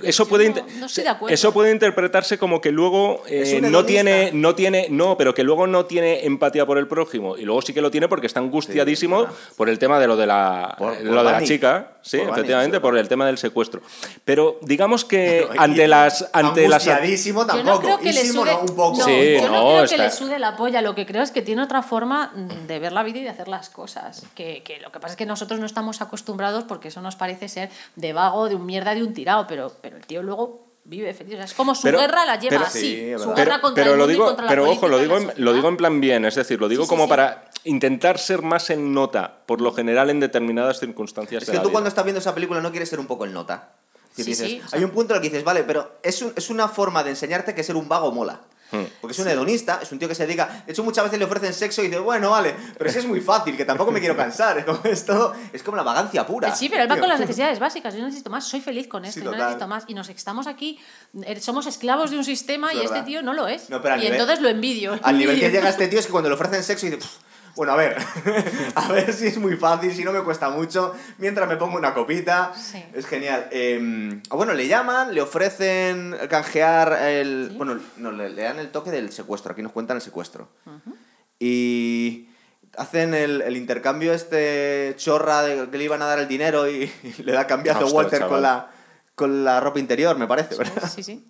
eso Yo puede... no- inter- no estoy de acuerdo. Eso puede interpretarse como que luego eh, no tiene, no tiene... No, pero que luego no tiene empatía por el prójimo. Y luego sí que lo tiene porque está angustiadísimo verdad. por el tema de lo de la, Por- por lo de la chica. Sí, Por efectivamente, por el tema del secuestro. Pero digamos que Pero, ante las... Ante las angustiadísimo Yo tampoco. no creo que le sude, no, un poco. no, Sí, yo no, no, creo está- que le sude la polla. Lo que creo es que tiene otra forma de ver la vida y de hacer las cosas. Que, que lo que pasa es que nosotros no estamos acostumbrados porque eso nos parece ser de vago, de un mierda, de un tirado. Pero, pero el tío luego vive feliz. O sea, es como su Pero- guerra la lleva pero- así. Sí, su verdad. guerra pero, contra pero el lo y digo, contra la pero ojo, lo digo, en, lo digo en plan bien, es decir, lo digo Sí, como sí. para intentar ser más en nota, por lo general en determinadas circunstancias. Es de que la tú vida. cuando estás viendo esa película no quieres ser un poco el nota. Dices, sí, o sea- hay un punto en el que dices, vale, pero es, un- es una forma de enseñarte que ser un vago mola. Porque es un hedonista, es un tío que se dedica. De hecho, muchas veces le ofrecen sexo y dice, bueno, vale, pero si es muy fácil, que tampoco me quiero cansar. Es como, es todo- es como la vagancia pura. Sí, pero él va con las necesidades básicas. Yo no necesito más, soy feliz con esto, Sí, y no necesito más. Y nos estamos aquí, eh, somos esclavos de un sistema Es y este tío no lo es. No, pero al y nivel- entonces lo envidio. Al nivel que llega este tío es que cuando le ofrecen sexo dice, "Pff, bueno, a ver, a ver si es muy fácil, si no me cuesta mucho, mientras me pongo una copita. Sí. Es genial. Eh, ah, bueno, le llaman, le ofrecen canjear el... Sí. Bueno, no, le, le dan el toque del secuestro, aquí nos cuentan el secuestro. Y hacen el, el intercambio este chorra de que le iban a dar el dinero y, y le da cambiazo Ostras, Walter chaval. con la, con la ropa interior, me parece, ¿verdad? Sí, sí.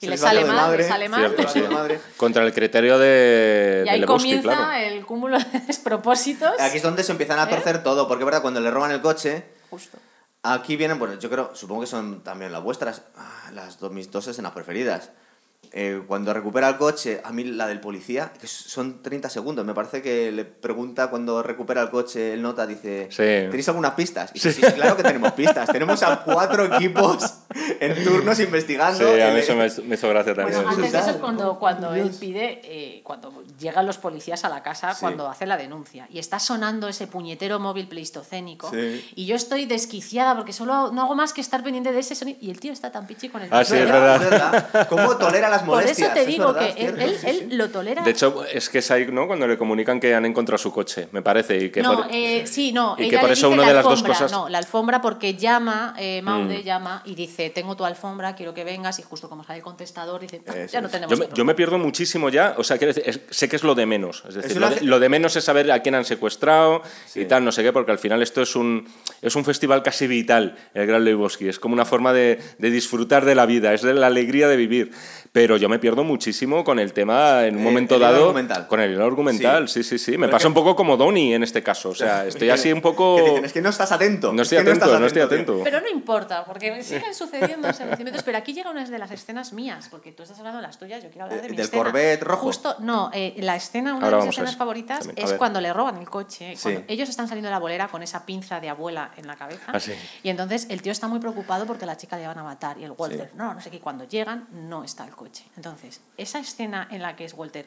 Y le sale mal, madre. le sale mal. Cierto, Vale, sí. madre. Contra el criterio de, Y ahí de comienza claro. el cúmulo de despropósitos. Aquí es donde se empiezan a ¿Eh? torcer todo, porque es verdad, cuando le roban el coche, Justo. aquí vienen, bueno, yo creo, supongo que son también las vuestras, ah, las dos, mis dos escenas preferidas. Eh, cuando recupera el coche, a mí la del policía, que son 30 segundos, me parece que le pregunta cuando recupera el coche, el nota, dice, Sí. ¿tenéis algunas pistas? Y dice, sí, claro que tenemos pistas, tenemos a cuatro equipos en turnos investigando. Sí, a mí eso me, me hizo gracia también. Bueno, antes de es eso es cuando, cuando él pide, eh, cuando llegan los policías a la casa, Sí. cuando hace la denuncia. Y está sonando ese puñetero móvil pleistocénico. Sí. Y yo estoy desquiciada porque solo no hago más que estar pendiente de ese sonido. Y el tío está tan pichi con el Ah, sí, es verdad. ¿Cómo tolera las Por molestias? eso te Es digo verdad, que es él, él- sí, él sí. lo tolera. De hecho, es que es ahí, ¿no? Cuando le comunican que han encontrado su coche, me parece. Y que no, por- eh, sí, no. y que ella por le eso una de las dos cosas- No, la alfombra porque llama, eh, Maude Mm. llama y dice, tengo tu alfombra, quiero que vengas. Y justo como sale el contestador, dice, "Ah, Eso ya no es. tenemos Yo me, otro". yo me pierdo muchísimo ya, o sea, quiero decir, es- sé que es lo de menos. Es decir, lo, de, lo de menos es saber a quién han secuestrado y Sí. tal, no sé qué, porque al final esto es un, es un festival casi vital, el Gran Lebowski. Es como una forma de, de disfrutar de la vida, es de la alegría de vivir. Pero yo me pierdo muchísimo con el tema en un Eh, momento el dado. argumental. Con el hilo argumental, sí, sí, sí. Me pasa que- un poco como Donnie en este caso. O sea, estoy así un poco. Que dicen, es que no estás atento. No es estoy que atento, no estoy tío". atento. Pero no importa, porque siguen sucediendo acontecimientos. Pero aquí llega una de las escenas mías, porque tú estás hablando de las tuyas, yo quiero hablar de Eh, mi del escena. Corvette rojo. Justo, no, eh, la escena, una Ahora de mis a escenas favoritas es ver. cuando le roban el coche. cuando Sí. ellos están saliendo de la bolera con esa pinza de abuela en la cabeza. Ah, sí. Y entonces el tío está muy preocupado porque la chica le van a matar. Y el Walter, no, no sé qué. Cuando llegan, no está el coche. Entonces, esa escena en la que es Walter.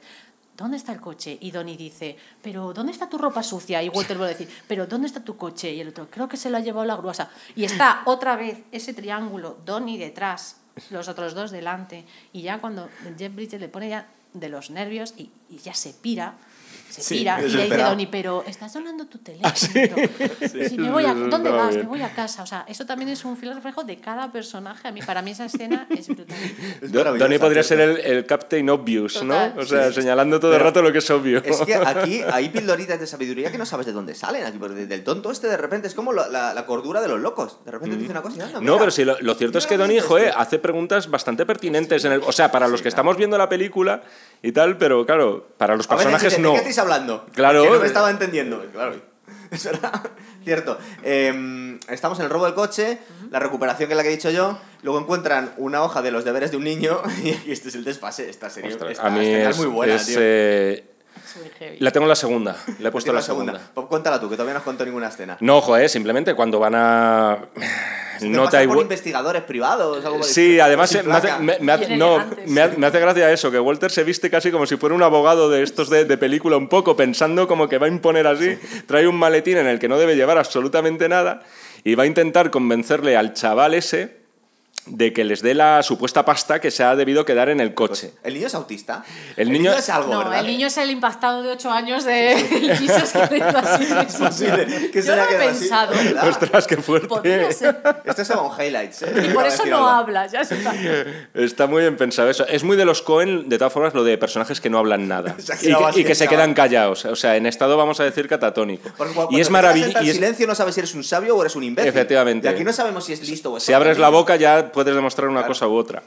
¿Dónde está el coche? Y Donnie dice, pero ¿dónde está tu ropa sucia? Y Walter vuelve a decir, pero ¿dónde está tu coche? Y el otro, creo que se lo ha llevado la gruasa. Y está otra vez ese triángulo, Donnie detrás, los otros dos delante. Y ya cuando Jeff Bridges le pone ya de los nervios y, y ya se pira, se Sí, pira. Y le dice. Donnie, pero estás sonando tu teléfono. Sí, me voy a, ¿Dónde está vas? bien. Me voy a casa. O sea, eso también es un fiel reflejo de cada personaje. A mí, para mí esa escena es brutal. Es Donnie podría ser el, el Captain Obvious, Total. ¿no? O sea, Sí. señalando todo el Pero rato lo que es obvio. Es que aquí hay pildoritas de sabiduría que no sabes de dónde salen. Aquí, porque del tonto este de repente es como la, la- la cordura de los locos. De repente te dice una cosa y anda, Mm. No, pero sí, lo, lo cierto es que Donnie, joder, este. hace preguntas bastante pertinentes. En el, o sea, para los Sí, que claro. estamos viendo la película y tal, pero claro, para los personajes no. ¿De qué estáis hablando? Claro. Que no me estaba entendiendo. Claro, es verdad. Cierto. Eh, estamos en el robo del coche, la recuperación que es la que he dicho yo. Luego encuentran una hoja de los deberes de un niño y este es el desfase. Esta serie Ostras, esta a mí escena es, muy buena, es, tío. eh. La tengo en la segunda, le he puesto la segunda. Pues cuéntala tú, que todavía no has contado ninguna escena. No, joder, simplemente cuando van a... Se te por investigadores privados. Algo Sí, además sin me hace, placa. me- me hace- Bien no, me hace gracia eso, que Walter se viste casi como si fuera un abogado de estos de, de película un poco, pensando como que va a imponer así, trae un maletín en el que no debe llevar absolutamente nada y va a intentar convencerle al chaval ese de que les dé la supuesta pasta que se ha debido quedar en el coche. ¿El niño es autista? El niño- es algo, No, ¿verdad? el niño es el impactado de 8 años de así mismo. posible que Yo lo he así, pensado. ¿verdad? Ostras, qué fuerte. Esto es con highlights, ¿eh? Y por eso no algo. habla, ya está. Está muy bien pensado eso. Es muy de los Cohen, de todas formas, lo de personajes que no hablan nada y, que- así y que el se quedan callados. O sea, en estado, vamos a decir, catatónico. Porque cuando Y es en maravilloso. es- silencio no sabes si eres un sabio o eres un imbécil. Efectivamente. Y aquí no sabemos si es listo o es Si abres la boca ya puedes demostrar una Claro. cosa u otra.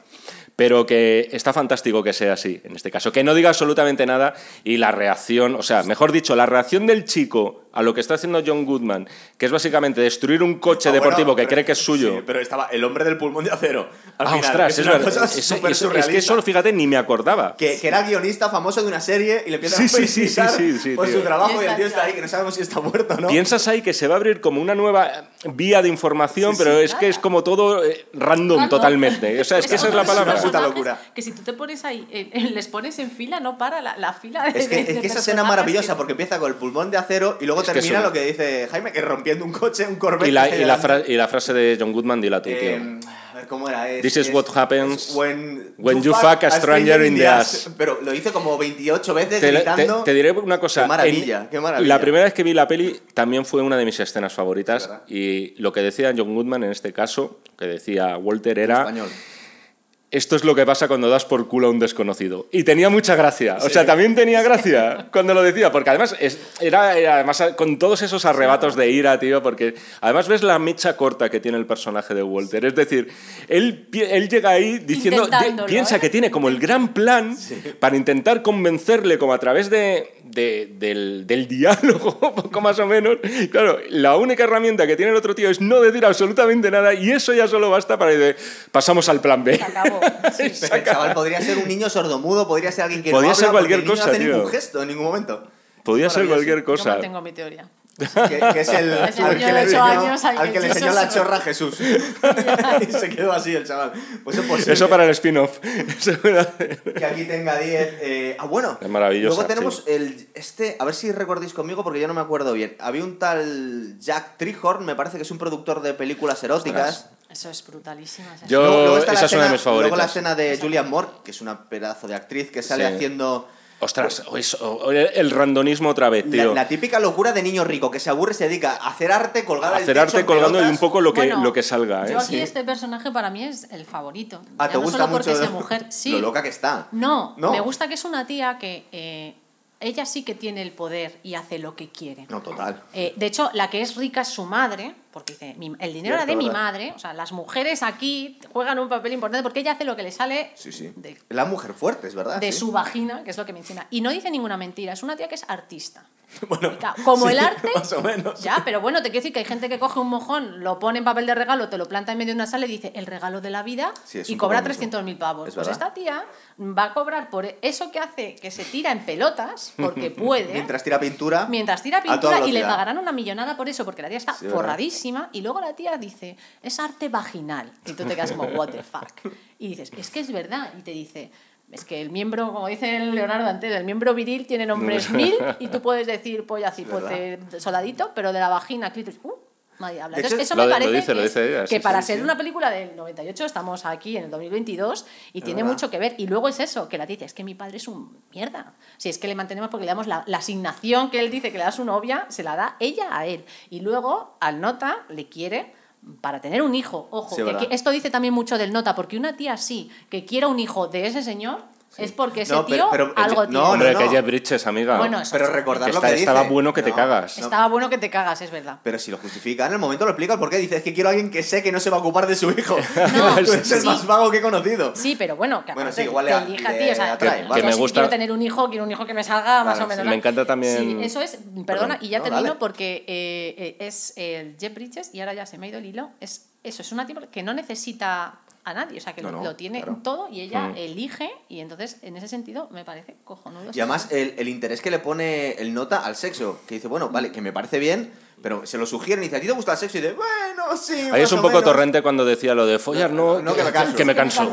Pero que está fantástico que sea así, en este caso. Que no diga absolutamente nada y la reacción, o sea, mejor dicho, la reacción del chico a lo que está haciendo John Goodman, que es básicamente destruir un coche Ah, bueno, deportivo que pero- cree que es suyo. Sí, pero estaba el hombre del pulmón de acero. Al ah, final, ostras, es una verdad. cosa eso- es que eso, fíjate, ni me acordaba. Que, que era guionista famoso de una serie y le empiezan Sí, a sí, sí, sí, felicitar sí, sí, por tío. su trabajo Y y el tío está ahí, que no sabemos si está muerto o no. Piensas ahí que se va a abrir como una nueva vía de información, Sí, pero sí. es que es como todo eh, random, Random. totalmente. O sea, es que esa es la palabra. Una puta personajes locura. Que si tú te pones ahí, eh, eh, les pones en fila, no para la, la fila de Es que, de- es de que esa escena es maravillosa que- porque empieza con el pulmón de acero y luego Que termina lo que dice Jaime, que rompiendo un coche, un Corvette. Y la, que y, la se fra- y la frase de John Goodman, dila tú, tío. Eh, a ver, ¿cómo era? Es- This is es- what happens when, when you fuck a stranger in the ass. Pero lo hice como 28 veces Te, gritando. te diré una cosa. Qué maravilla, en- qué maravilla. La primera vez que vi la peli también fue una de mis escenas favoritas. Y lo que decía John Goodman en este caso, que decía Walter, en era. español. Esto es lo que pasa cuando das por culo a un desconocido. Y tenía mucha gracia. O sea, también tenía gracia cuando lo decía. Porque además es- era, era además con todos esos arrebatos de ira, tío. Porque además ves la mecha corta que tiene el personaje de Walter. Es decir, él, él llega ahí diciendo. piensa ¿eh? que tiene como el gran plan para intentar convencerle, como a través de, de- del, del diálogo, poco más o menos. Claro, la única herramienta que tiene el otro tío es no decir absolutamente nada. Y eso ya solo basta para decir, pasamos al plan B. Se acabó. Sí. Pero el chaval podría ser un niño sordomudo, podría ser alguien que Podría no ser habla, porque cualquier el niño cosa, no hace tío. ningún gesto en ningún momento. Podía ser cualquier Yo cosa. mantengo mi teoría. Que, que es el, Es el al niño que le de ocho enseñó, años al al que le enseñó la chorra a Jesús. y se quedó así el chaval. Pues es posible Eso para el spin-off. Que aquí tenga 10. eh, ah, bueno. Es maravillosa, Luego tenemos sí. el. Este, a ver si recordéis conmigo porque yo no me acuerdo bien. Había un tal Jack Trihorn, me parece que es un productor de películas eróticas. Eso es brutalísima. esa Yo- Luego- esa es una de escena- mis favoritas. Luego la escena de Julian Moore, que es una pedazo de actriz que sale Sí. haciendo. Ostras, o eso- o el randonismo otra vez, La, tío. la típica locura de niño rico que se aburre y se dedica a hacer arte colgada Hacer techo arte colgando y un poco lo que, Bueno, lo que salga, ¿eh? Yo aquí Sí. este personaje para mí es el favorito. Ah, Ya ¿te no gusta solo mucho porque sea mujer. Sí. lo loca que está? No, ¿No? me gusta que es una tía que eh, ella sí que tiene el poder y hace lo que quiere. No, total. Eh, de hecho, la que es rica es su madre, porque dice, "Mi- el dinero era de mi madre, o sea, las mujeres aquí juegan un papel importante porque ella hace lo que le sale Sí, sí. de, La mujer fuerte, es verdad. de sí. su vagina, que es lo que menciona. Y no dice ninguna mentira, es una tía que es artista. Bueno, como el arte, Más o menos. ya, pero bueno, te quiero decir que hay gente que coge un mojón, lo pone en papel de regalo, te lo planta en medio de una sala y dice el regalo de la vida y cobra lo mismo. 300.000 pavos. Es Pues verdad. esta tía va a cobrar por eso que hace que se tira en pelotas, porque puede. Mientras tira pintura. Mientras tira pintura y le pagarán una millonada por eso, porque la tía está Sí, Y luego la tía dice, es arte vaginal. Y tú te quedas como, what the fuck. Y dices, es que es verdad. Y te dice, es que el miembro, como dice Leonardo antes, el miembro viril tiene nombres mil y tú puedes decir polla, cipote, soldadito, pero de la vagina, clítoris, uh, nadie habla. De Entonces, hecho, eso me lo parece dice, que, dice ella, que sí, para sí, ser sí. una película del 98 estamos aquí en el 2022 y tiene verdad. mucho que ver. Y luego es eso, que la tía dice, es que mi padre es un mierda. Si es que le mantenemos porque le damos la, la asignación que él dice que le da a su novia, se la da ella a él. Y luego al nota le quiere para tener un hijo. Ojo, que esto dice también mucho del nota, porque una tía así, que quiera un hijo de ese señor, es porque ese No, pero- tío pero- algo no, tiene. no, Hombre, no. que Jeff Bridges, amiga. Bueno, eso Pero recordar Que lo está- que dice. estaba bueno que te cagas. no. Estaba bueno que te cagas, es verdad. Pero si lo justifica, en el momento lo explica el porqué. Dice, es que quiero a alguien que sé que no se va a ocupar de su hijo. No, Tú eres el sí. más vago que he conocido. Sí, pero bueno, que Bueno, sí, igual te le- elija a ti, o sea, atrae, yo vale. Que me si gusta- quiero tener un hijo, quiero un hijo que me salga más o menos. Me encanta también- Sí, eso es, perdona, Perdón. y ya No, termino dale. porque eh, eh, es el Jeff Bridges y ahora ya se me ha ido el hilo, es eso, es una tipo que no necesita a nadie, o sea, que No, lo, no, lo tiene claro. todo y ella Mm. elige y entonces en ese sentido me parece cojonudo. Y además el, el interés que le pone el nota al sexo, que dice, bueno, vale, que me parece bien, pero se lo sugieren y dice, ¿a ti te gusta el sexo? Y dice, bueno, sí. Ahí es un poco menos". torrente cuando decía lo de follar, no, No, que me canso. que me canso.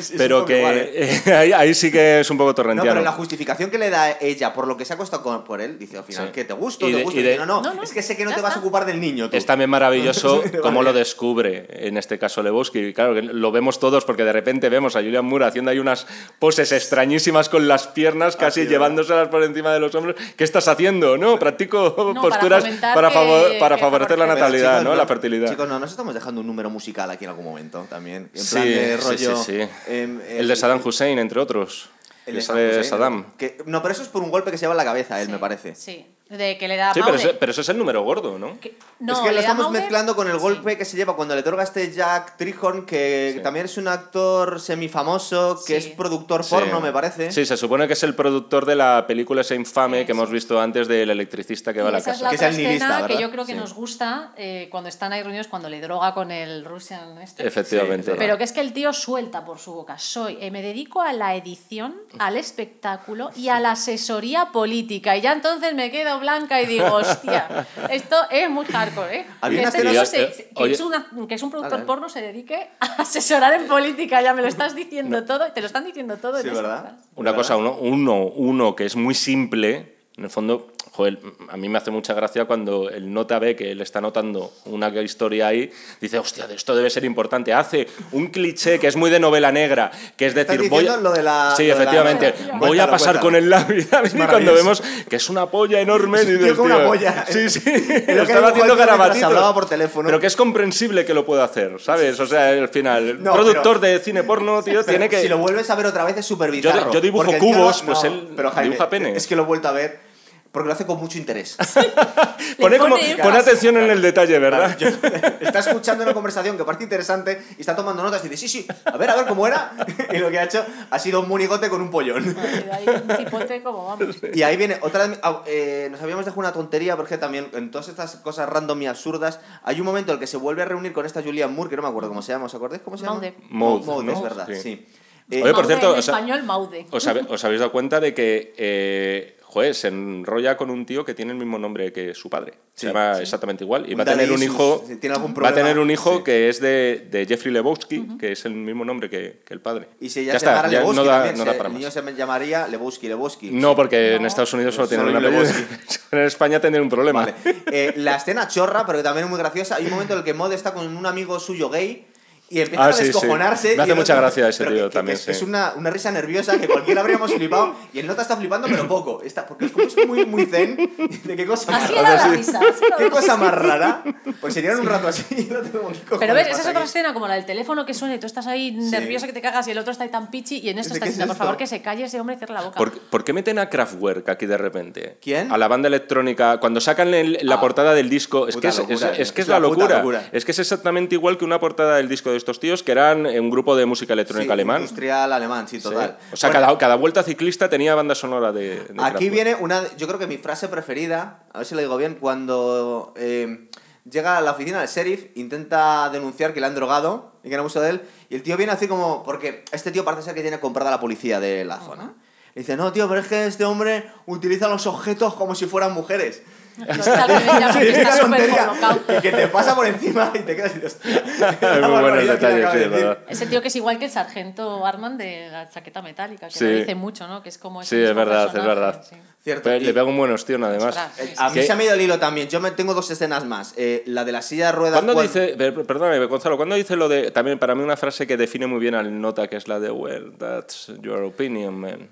Sí, pero que igual, ¿eh? ahí, ahí sí que es un poco No, torrentiano. pero la justificación que le da ella por lo que se ha costado con- por él, dice al final, Sí. que te gusta, Y te de- gusta. y Y de- dice, no, no, No, no, es que sé que no te vas a ocupar del niño. Tú. Es también maravilloso cómo lo descubre, en este caso Lebowski. Claro, que lo vemos todos porque de repente vemos a Julian Moore haciendo ahí unas poses extrañísimas con las piernas, casi ¿verdad? llevándoselas por encima de los hombros. ¿Qué estás haciendo? No, practico posturas para, favor- para que favorecer la natalidad, chicos, ¿no? La fertilidad. Chicos, no, nos estamos dejando un número musical aquí en algún momento también. En Sí, plan de sí, rollo. sí, sí. em, el de Saddam Hussein, entre otros. el que de Hussein, Saddam. que- no, pero eso es por un golpe que se lleva en la cabeza, él, Sí, me parece. Sí. De que le da Sí, pero ese, pero ese es el número gordo, ¿no? Que- es no, que lo estamos Maude- mezclando con el Sí. golpe que se lleva cuando le otorga este Jack Trihorn, que Sí. también es un actor semifamoso, que Sí. es productor Sí. porno, me parece. Sí, se supone que es el productor de la película esa infame que hemos visto antes del electricista que va a la esa es casa. la Que es el nihilista, que yo creo que Sí. nos gusta eh, cuando están ahí reunidos, cuando le droga con el Russian este. Efectivamente. Sí, Pero que es que el tío suelta por su boca. Soy, eh, me dedico a la edición, al espectáculo y a la asesoría política. Y ya entonces me blanca y digo, hostia, esto es muy hardcore, ¿eh? Había que una este se- que, oye- es una- que es un productor porno se dedique a asesorar en política. Ya me lo estás diciendo todo, te lo están diciendo todo. en Sí, esa ¿verdad? Una cosa, uno, uno, uno que es muy simple, en el fondo, joder, a mí me hace mucha gracia cuando el nota ve que él está notando una historia ahí, dice, hostia, esto debe ser importante. Hace un cliché que es muy de novela negra, que es ¿Estás decir, voy a... lo de la- Sí, lo de la- efectivamente, Cuéntalo, voy a pasar cuéntalo. con el lápiz. Cuando vemos que es una polla enorme, tío dices, una polla. Sí, sí, lo estaba haciendo hablaba por teléfono. Pero que es comprensible que lo pueda hacer, ¿sabes? O sea, al final, el No, productor pero- de cine porno, tío, tiene que... Si lo vuelves a ver otra vez es súper bizarro. yo dibujo cubos, pues no, él pero Jaime, dibuja pene. Es que lo he vuelto a ver porque lo hace con mucho interés. Pone, como, pone pone atención en el detalle, ¿verdad? Yo- está escuchando una conversación que parece interesante y está tomando notas y dice, sí, sí, a ver, a ver cómo era. Y lo que ha hecho ha sido un monigote con un pollón. Hay un cipote como vamos. Y ahí viene otra eh, nos habíamos dejado una tontería porque también en todas estas cosas random y absurdas hay un momento en el que se vuelve a reunir con esta Julianne Moore, que no me acuerdo cómo se llama, ¿os acordáis cómo se llama? Maude. Maude, Maude, ¿no? es verdad, Sí. sí. Eh, Oye, por cierto, en o sea- español, Maude. ¿Os, os habéis dado cuenta de que, eh, joder, se enrolla con un tío que tiene el mismo nombre que su padre? Se llama sí. exactamente igual. Y va a tener un hijo. issues, si tiene algún va a tener un hijo sí. que es de, de Jeffrey Lebowski, que es el mismo nombre que, que el padre. Y si ya, ya se está, ya Lebowski no da, también, no da para el niño se llamaría Lebowski, Lebowski. No, porque en. Estados Unidos solo tienen Solo un hay apellido. Lebowski. en España tendrían un problema. Vale. Eh, la escena chorra, pero que también es muy graciosa. Hay un momento en el que Mod está con un amigo suyo gay y empieza Ah, a sí, sí. descojonarse. Me hace mucha otro- gracia ese tío que- que también, Es, sí. es una, una risa nerviosa que cualquiera habríamos flipado y el nota está flipando, pero poco. Está, porque es como es muy, muy zen. De qué cosa más Así rara. era la risa. ¿Qué cosa más rara? Pues serían un rato así. no tengo Pero ves, esa es otra aquí. escena como la del teléfono que suena y tú estás ahí nervioso que te cagas y el otro está ahí tan pichi y en esto ¿De está qué es diciendo, por favor, que se calle ese hombre y cierre la boca. ¿Por, por qué meten a Kraftwerk aquí de repente? ¿Quién? A la banda electrónica. Cuando sacan el- la Ah. portada del disco, es que es, locura, es- que es la locura. Es que es exactamente igual que una portada del disco de estos tíos que eran un grupo de música electrónica Sí, alemán. Industrial alemán, sí, Sí. total. O sea, Bueno, cada, cada vuelta ciclista tenía banda sonora de, de Aquí Kraftwerk. viene una, yo creo que mi frase preferida, a ver si lo digo bien, cuando eh, llega a la oficina del sheriff, intenta denunciar que le han drogado y que no abuso de él, y el tío viene así como, porque este tío parece ser que tiene comprada la policía de la zona. Le dice, no, tío, pero es que este hombre utiliza los objetos como si fueran mujeres. Y que te pasa por encima y te quedas. Muy buenos detalles, sí, verdad. Ese tío que es igual que el sargento Arman de la chaqueta metálica, que Sí. lo dice mucho, ¿no? Que es como ese Sí, es verdad, es verdad. sí. Cierto. Y- le pega un buen ostión, además. Eh, A mí se me ha ido el hilo también. Yo me tengo dos escenas más. Eh, la de la silla de ruedas. ¿Cuándo dice, per- perdóname, Gonzalo, ¿cuándo dice lo de, también para mí una frase que define muy bien al nota, que es la de, well, that's your opinion, man?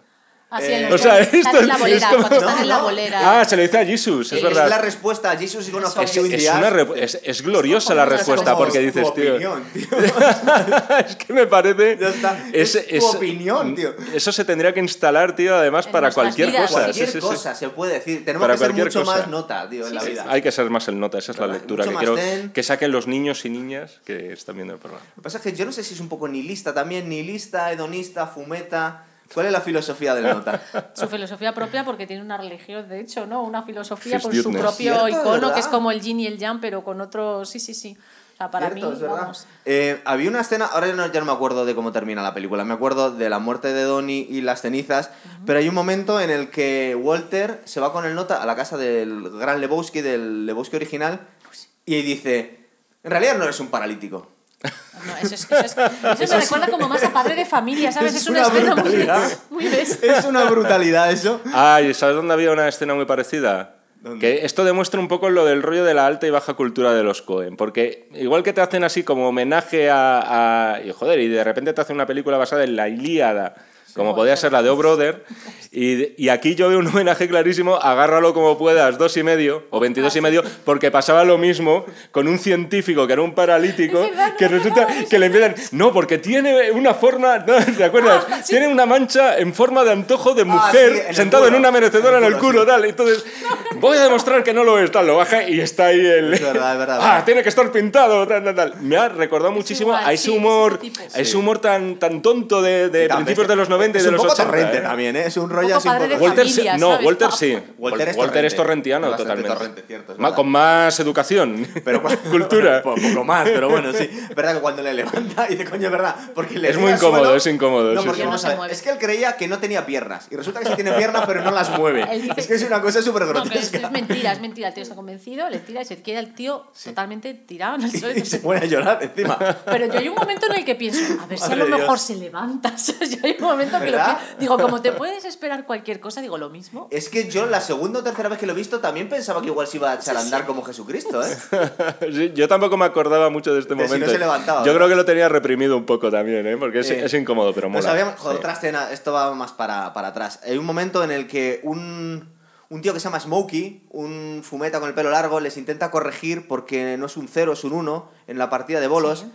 Así Eh, en o sea, están esto en la es bolera, como- cuando están No, en la no. bolera. Ah, se lo dice a Jesus, es Es verdad. la respuesta a Jesus y fuck Es, es una re- es, es gloriosa la Como- respuesta como porque dices, tío. opinión, tío. es que me parece. Ya está. Es tu opinión, tío. Eso se tendría que instalar, tío, además En para cualquier vidas. cosa. Cualquier Sí, sí, sí. cosa se puede decir. Tenemos Para que ser cualquier mucho cosa. más nota, tío, en la vida. Hay que ser más el nota, esa es la lectura que quiero que saquen los niños y niñas que están viendo el programa. Lo que pasa es que yo no sé si es un poco nihilista también, nihilista, hedonista, fumeta. ¿Cuál es la filosofía del nota? Su filosofía propia porque tiene una religión, de hecho, ¿no? Una filosofía con su propio icono, ¿verdad? que es como el yin y el yang, pero con otro... Sí, sí, sí. O sea, para Cierto, mí, vamos... Eh, había una escena, ahora ya no, ya no me acuerdo de cómo termina la película, me acuerdo de la muerte de Donnie y las cenizas, pero hay un momento en el que Walter se va con el nota a la casa del gran Lebowski, del Lebowski original, y dice, en realidad no eres un paralítico. No, eso es, eso es- eso me recuerda como más a padre de familia, ¿sabes? Es Es, una, una escena muy, brutalidad. muy bestia. Es una brutalidad eso. Ay, ¿sabes dónde había una escena muy parecida? ¿Dónde? Que esto demuestra un poco lo del rollo de la alta y baja cultura de los Cohen. Porque igual que te hacen así como homenaje a, a- y joder, y de repente te hacen una película basada en la Ilíada, como podía ser la de O Brother, y, y aquí yo veo un homenaje clarísimo, agárralo como puedas, dos y medio, o veintidós y medio, porque pasaba lo mismo con un científico que era un paralítico, verdad, que resulta que le empiezan, no, porque tiene una forma. ¿te acuerdas? Ah, sí. Tiene una mancha en forma de antojo de Ah, mujer sí, en sentado en culo. una merecedora en En el culo, culo, tal. Entonces, voy a demostrar que no lo es, tal, lo baja y está ahí el... Es verdad, es verdad, ah, verdad. tiene que estar pintado, tal, tal, tal. Me ha recordado muchísimo igual, a ese sí, es humor, ese a ese Sí. humor tan, tan tonto de, de principios de los 90 Es de un los poco 80. torrente ¿eh? también, ¿eh? Es un rollo así padre de. Walter, sí- no. Walter sí. Walter es Walter es torrente. torrentiano totalmente. torrente, cierto, es Ma- verdad. con más educación, Pero, cultura. Un poco más, pero bueno, sí. Verdad que cuando le levanta y dice, coño, es verdad. Porque le Es muy incómodo, suelo- es incómodo, No, sí, porque sí. vamos No a se ver, mueve. es que él creía que no tenía piernas. Y resulta que sí tiene piernas, pero no las mueve. Es que es una cosa súper No, pero es, grotesca. es mentira, es mentira. El tío está convencido, le tira y se queda el tío totalmente tirado en el suelo. Y se pone a llorar encima. Pero yo hay un momento en el que pienso, a ver si a lo mejor se levanta. Yo hay un momento que lo. Digo, como te puedes esperar cualquier cosa, digo lo mismo. Es que yo la segunda o tercera vez que lo he visto también pensaba que igual se iba a echar a andar como Jesucristo, ¿eh? Sí, yo tampoco me acordaba mucho de este De si no momento. se levantaba, yo ¿no? creo que lo tenía reprimido un poco también, ¿eh? porque es, Sí. es incómodo, pero Pues mola. habíamos, joder, Sí. otra escena, esto va más para, para atrás. Hay un momento en el que un, un tío que se llama Smokey, un fumeta con el pelo largo, les intenta corregir porque no es un 0, es un 1 en la partida de bolos. Sí.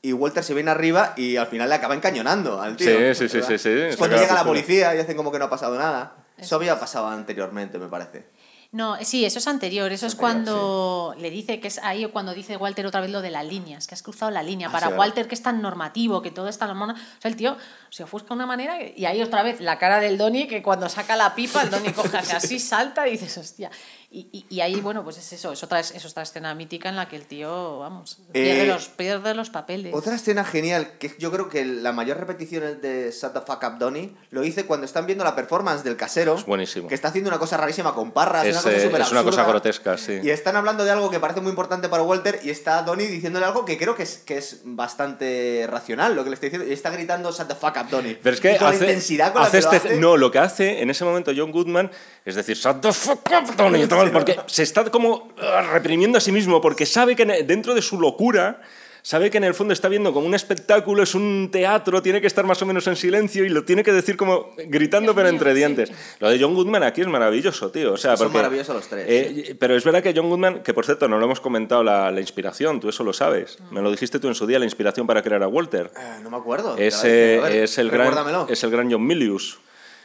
Y Walter se viene arriba y al final le acaba encañonando al tío. Sí, sí, sí, sí, sí, Es está cuando llega la sí. policía y hacen como que no ha pasado nada. Eso había pasado anteriormente, me parece. No, sí, eso es anterior. Eso es, anterior, cuando le dice que es ahí cuando dice Walter otra vez lo de las líneas, que has cruzado la línea. Ah, Para sí. Walter, que es tan normativo, que todo es tan hormona. O sea, el tío se ofusca de una manera y ahí otra vez la cara del Donny, que cuando saca la pipa, el Donny coge hacia así, salta y dices, hostia. Y, y, y ahí, bueno, pues es eso, es otra, es otra escena mítica en la que el tío, vamos, pierde, Eh, los, pierde los papeles. Otra escena genial, que yo creo que la mayor repetición es de Shut the fuck up, Donnie, lo hice cuando están viendo la performance del casero. Es buenísimo. Que está haciendo una cosa rarísima con parras, Es, una cosa eh, súper es una cosa grotesca, sí. Y están hablando de algo que parece muy importante para Walter y está Donnie diciéndole algo que creo que es, que es bastante racional lo que le está diciendo. Y está gritando Shut the fuck up, Donnie. Pero es que Y con hace, la intensidad con la hace que lo este- hace. No, lo que hace en ese momento John Goodman es decir, shut the fuck up, Tony", porque se está como ah, reprimiendo a sí mismo, porque sabe que en- dentro de su locura, sabe que en el fondo está viendo como un espectáculo, es un teatro, tiene que estar más o menos en silencio y lo tiene que decir como gritando pero entre dientes. Lo de John Goodman aquí es maravilloso, tío. O sea, Son porque, maravillosos los tres, eh, Pero es verdad que John Goodman, que por cierto no lo hemos comentado la, la inspiración, tú eso lo sabes. Me lo dijiste tú en su día, la inspiración para crear a Walter. Eh, no me acuerdo. Es, eh, ver, es, el gran, es el gran John Milius,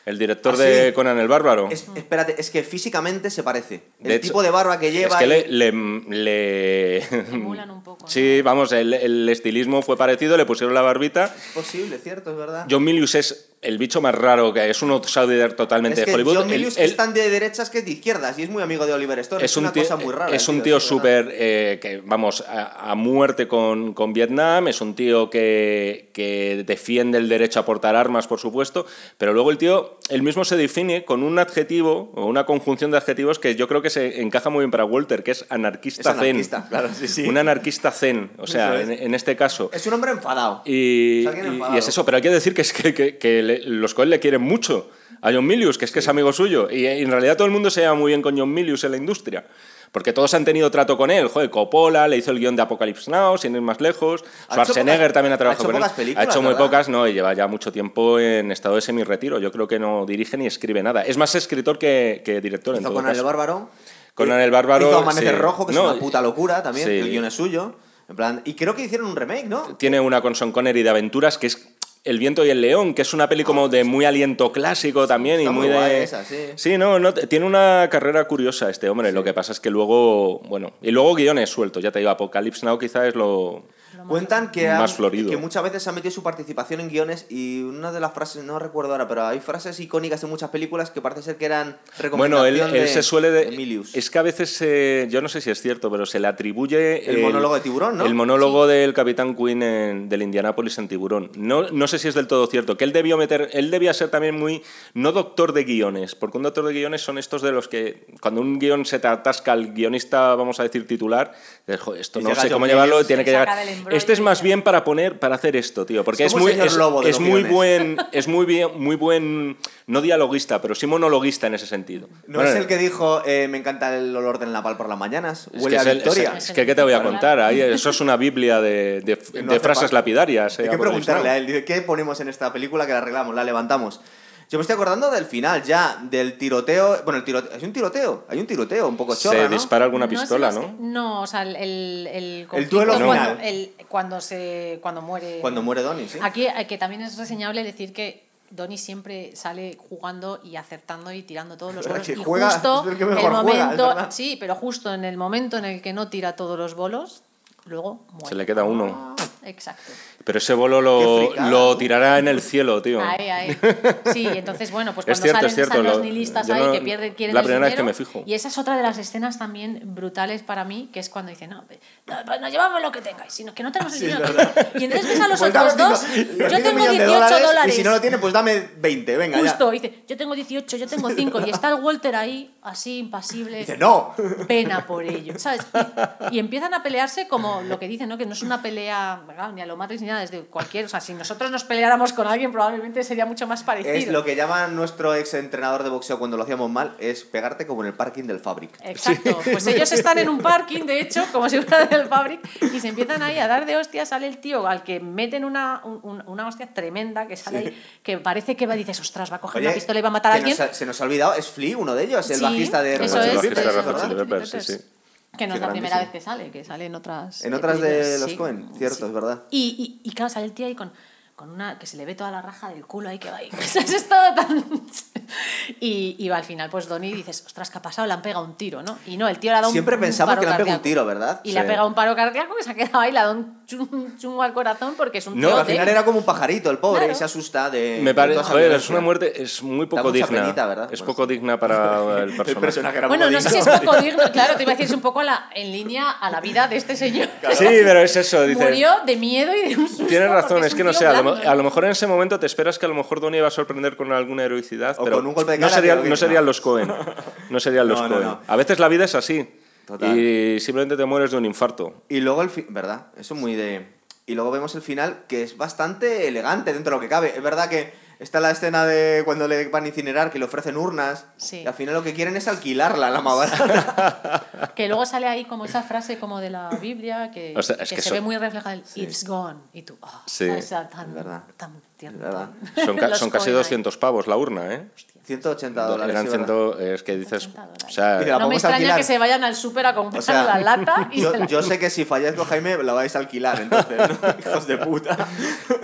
el director ¿Ah, de sí? Conan el Bárbaro. Es- espérate, es que físicamente se parece. El De hecho, tipo de barba que lleva. es que y- le, le, le- Emulan un poco, ¿no? Sí, vamos, el, el estilismo fue parecido, le pusieron la barbita. Es posible, cierto, es verdad. John Milius es el bicho más raro que es un outsider totalmente es que de Hollywood. John Milius el- es tan de derechas que es de izquierdas y es muy amigo de Oliver Stone. Es, es un una tío, cosa muy rara. es un tío, súper eh, que vamos a, a muerte con, con Vietnam es un tío que, que defiende el derecho a portar armas por supuesto pero luego el tío él mismo se define con un adjetivo o una conjunción de adjetivos que yo creo que se encaja muy bien para Walter que es anarquista, Es anarquista, zen claro, sí, sí. un anarquista zen o sea en, es. en este caso Es un hombre enfadado. y, y- enfadado. y es eso, pero hay que decir que, es que, que- que le- los Coen le quieren mucho a John Milius, que es que es amigo suyo. Y, en realidad todo el mundo se lleva muy bien con John Milius en la industria. Porque todos han tenido trato con él. Joder, Coppola le hizo el guion de Apocalypse Now, sin ir más lejos. Schwarzenegger pocas- también ha trabajado con él. pocas películas, ha hecho muy ¿verdad? pocas, no, y lleva ya mucho tiempo en estado de semi-retiro. Yo creo que no dirige ni escribe nada. Es más escritor que, que director en Hizo todo Conan el. Bárbaro. Conan el Bárbaro, Hizo Amanecer sí. Rojo, que No, es una puta locura también. sí. El guion es suyo. En plan, y creo que hicieron un remake, ¿no? tiene una con Sean Connery de aventuras que es El viento y el león, que es una peli como de muy aliento clásico también y muy muy guay de esa, sí. no, no tiene una carrera curiosa este hombre, lo que pasa es que luego, bueno, y luego guiones sueltos, ya te digo, Apocalypse Now quizá es lo Cuentan que, Más han- florido. que muchas veces ha metido su participación en guiones y una de las frases, no recuerdo ahora, pero hay frases icónicas en muchas películas que parece ser que eran Bueno, él, de, se suele de, es que a veces eh, yo no sé si es cierto, pero se le atribuye El monólogo de Tiburón, ¿no? El monólogo del Capitán Quinn en- del Indianapolis en Tiburón. No, no sé si es del todo cierto, que él debió meter, él debía ser también muy no doctor de guiones, porque un doctor de guiones son estos de los que cuando un guion se te atasca al guionista, vamos a decir titular, dices, "Joder, esto Y no sé John cómo llevarlo, tiene que llegar. Este es más bien para poner para hacer esto, tío, porque Es es, muy es, es muy buen es muy bien muy buen no dialoguista, pero sí monologuista en ese sentido. No Bueno, es el que dijo, eh, me encanta el olor del napal por las mañanas, es huele que a victoria. Es, que, ¿qué te voy a contar? Ahí, eso es una biblia de, de- No de frases lapidarias. eh, Hay que preguntarle a él, ¿qué ponemos en esta película que la arreglamos, la levantamos? Yo me estoy acordando del final ya, del tiroteo. Bueno, el tiroteo. Hay un tiroteo, hay un tiroteo un poco chorra, Se ¿no? dispara alguna No sé pistola, ¿no? No, o sea, el, el, el, duelo final. Cuando, el- cuando, se, cuando muere... Cuando muere Donnie, sí. Aquí eh, que también es reseñable decir que Donnie siempre sale jugando y acertando y tirando todos los ¿Verdad bolos. que y juega? justo Es el que mejor juega, momento, verdad. sí, pero justo en el momento en el que no tira todos los bolos, luego muere. Se le queda uno. Exacto. Pero ese bolo lo, lo tirará en el cielo, tío. Ahí, ahí. Sí, entonces, bueno, pues Es cuando cierto, salen es cierto, están los lo- nihilistas ahí no- que pierden, quieren la el primera vez que dinero, me fijo. Y esa es otra de las escenas también brutales para mí, que es cuando dicen, no, no, pues nos llevamos lo que tengáis, sino que no tenemos el Sí, dinero. Y entonces ves a los Pues dame otros dos, yo tengo millones de 18 dólares. Y si no lo tiene, pues dame 20, venga Justo, ya. dice, yo tengo 18, yo tengo 5, y está el Walter ahí, así, impasible. Dice, no. Pena por ello, ¿sabes? Y, y empiezan a pelearse como lo que dicen, ¿no? Que no es una pelea, ni a lo Matrix ni nada, es de cualquier. O sea, si nosotros nos peleáramos con alguien, probablemente sería mucho más parecido. Es lo que llama nuestro ex entrenador de boxeo cuando lo hacíamos mal, es pegarte como en el parking del Fabric. Exacto, pues ellos están en un parking, de hecho, como si fuera del Fabric, y se empiezan ahí a dar de hostias, sale el tío al que meten una, un- una hostia tremenda que sale ahí, que parece que va, dices, ostras, va a coger Oye, una pistola y va a matar a alguien. nos ha- se nos ha olvidado, es Flea, uno de ellos, el Sí, bajista de Red Hot Chili Peppers, Que no es la primera vez que sale, que sale en otras. En otras de películas, los sí. Coen, cierto, es verdad. Y, y, y claro, sale el tío ahí con, con una. que se le ve toda la raja del culo ahí que va ahí. Es todo tan. Y, y al final, pues Donnie dices, ostras, ¿qué ha pasado? Le han pegado un tiro, ¿no? Y no, el tío le ha dado un Siempre un pensamos paro que le han pegado un tiro, ¿verdad? Y le ha pegado un paro cardíaco que se ha quedado ahí, le ha dado un chun- chungo al corazón porque es un No, al final era como un pajarito, el pobre, Claro. y se asusta de. Me parece, joder, es una muerte, es muy poco digna. penita, ¿verdad? Es Pues- poco digna para el personaje. El personaje era Bueno, no sé si es poco digno, claro, te iba a decir, es un poco a la, en línea a la vida de este señor. Sí, pero es eso, dices. Murió de miedo y de un susto. Tienes razón, es que no sé, a lo, a lo mejor en ese momento te esperas que a lo mejor Donnie iba a sorprender con alguna heroicidad, O pero con un golpe de no, cara serían, que- no serían no. los Cohen. No serían los No, no, Cohen. no. A veces la vida es así. Total. Y simplemente te mueres de un infarto. Y luego el fin, ¿verdad? Eso es muy de... Y luego vemos el final, que es bastante elegante dentro de lo que cabe. Es verdad que está la escena de cuando le van a incinerar, que le ofrecen urnas. Sí. Y al final lo que quieren es alquilarla, la más barata. Que luego sale ahí como esa frase como de la Biblia que, O sea, es que que se ve muy reflejada el It's gone. Y tú, oh, Sí. o sea, tan, Es verdad. tan Son, ca- son casi Coen ahí. 200 pavos la urna, ¿eh? 180 dólares. Eran sí, ¿verdad? 100, es que dices... 80 dólares. O sea, No me extraña alquilar. que se vayan al súper a comprar O sea, la lata y yo, la- yo sé que si falláis con Jaime la vais a alquilar, entonces, ¿no? hijos de puta.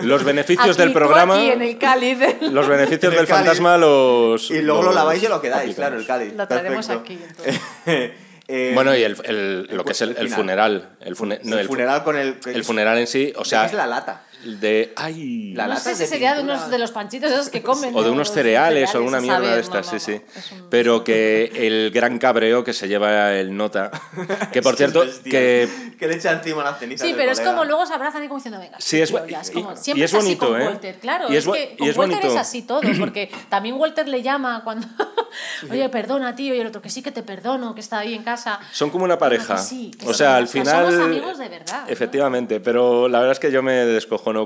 los beneficios Aquí, del programa... aquí en el cáliz. del- Los beneficios En el del cáliz. fantasma los... Y luego lo laváis y lo quedáis, aplicamos. claro, el cáliz. Lo traeremos Perfecto. aquí, entonces. Eh, Bueno, y el, el- lo que es el, funeral. El, fune- no, el el fu- funeral con el... el funeral en sí, o sea... es la lata. De... ¡Ay! La no lata sé es si sería de unos de los panchitos esos que comen. O de ¿no? unos Los cereales o alguna mierda saber, de estas, no, sí, no. sí. Es un- Pero que el gran cabreo que se lleva el nota, que por cierto, que Que le echa encima las cenizas Sí, pero es como luego se abrazan y como diciendo, venga, Sí, es es y- como- y siempre es es así bonito, con ¿eh? Walter, claro. Y es es que y con es Walter bonito. es así todo, porque también Walter le llama cuando, oye, perdona, tío, y el otro, que sí que te perdono, que está ahí en casa. son como una pareja. sí, o sea, al final... somos amigos de verdad. Efectivamente, pero la verdad es que yo me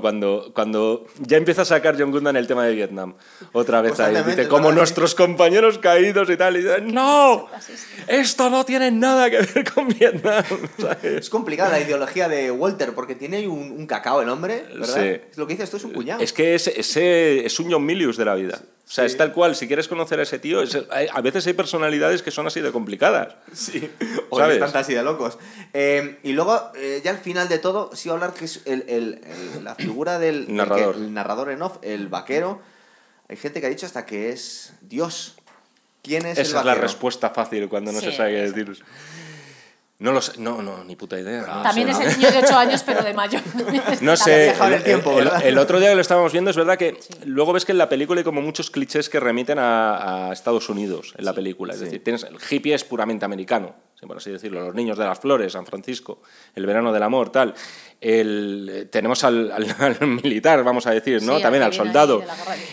cuando, cuando ya empieza a sacar John Goodman el tema de Vietnam. Otra vez ahí. Dice, como nuestros compañeros caídos y tal. Y dice, ¡No! Esto no tiene nada que ver con Vietnam. ¿sabes? Es complicada la ideología de Walter, porque tiene un, un cacao el hombre, ¿verdad? Sí. Es lo que dice, esto es un cuñado. Es que ese, ese es un John Milius de la vida. O sea, Sí. es tal cual. Si quieres conocer a ese tío, es- hay- a veces hay personalidades que son así de complicadas. Sí, o ¿Sabes? están así de locos. Eh, y luego, eh, ya al final de todo, sí voy a hablar que es el, el- el- la figura del Narrador. que- el narrador en off, el vaquero. Hay gente que ha dicho hasta que es Dios. ¿Quién es Esa el es la vaquero? respuesta fácil cuando no Sí, se sabe qué decir. No lo sé. No, no, ni puta idea. no También sé. es el niño de 8 años, pero de mayor. No sé, el, el tiempo, el- otro día que lo estábamos viendo es verdad que luego ves que en la película hay como muchos clichés que remiten a, a Estados Unidos en la película. Es decir, tienes el hippie es puramente americano, por así decirlo, los niños de las flores, San Francisco, el verano del amor, tal. El, tenemos al, al- al militar, vamos a decir, ¿no? Sí, también al soldado.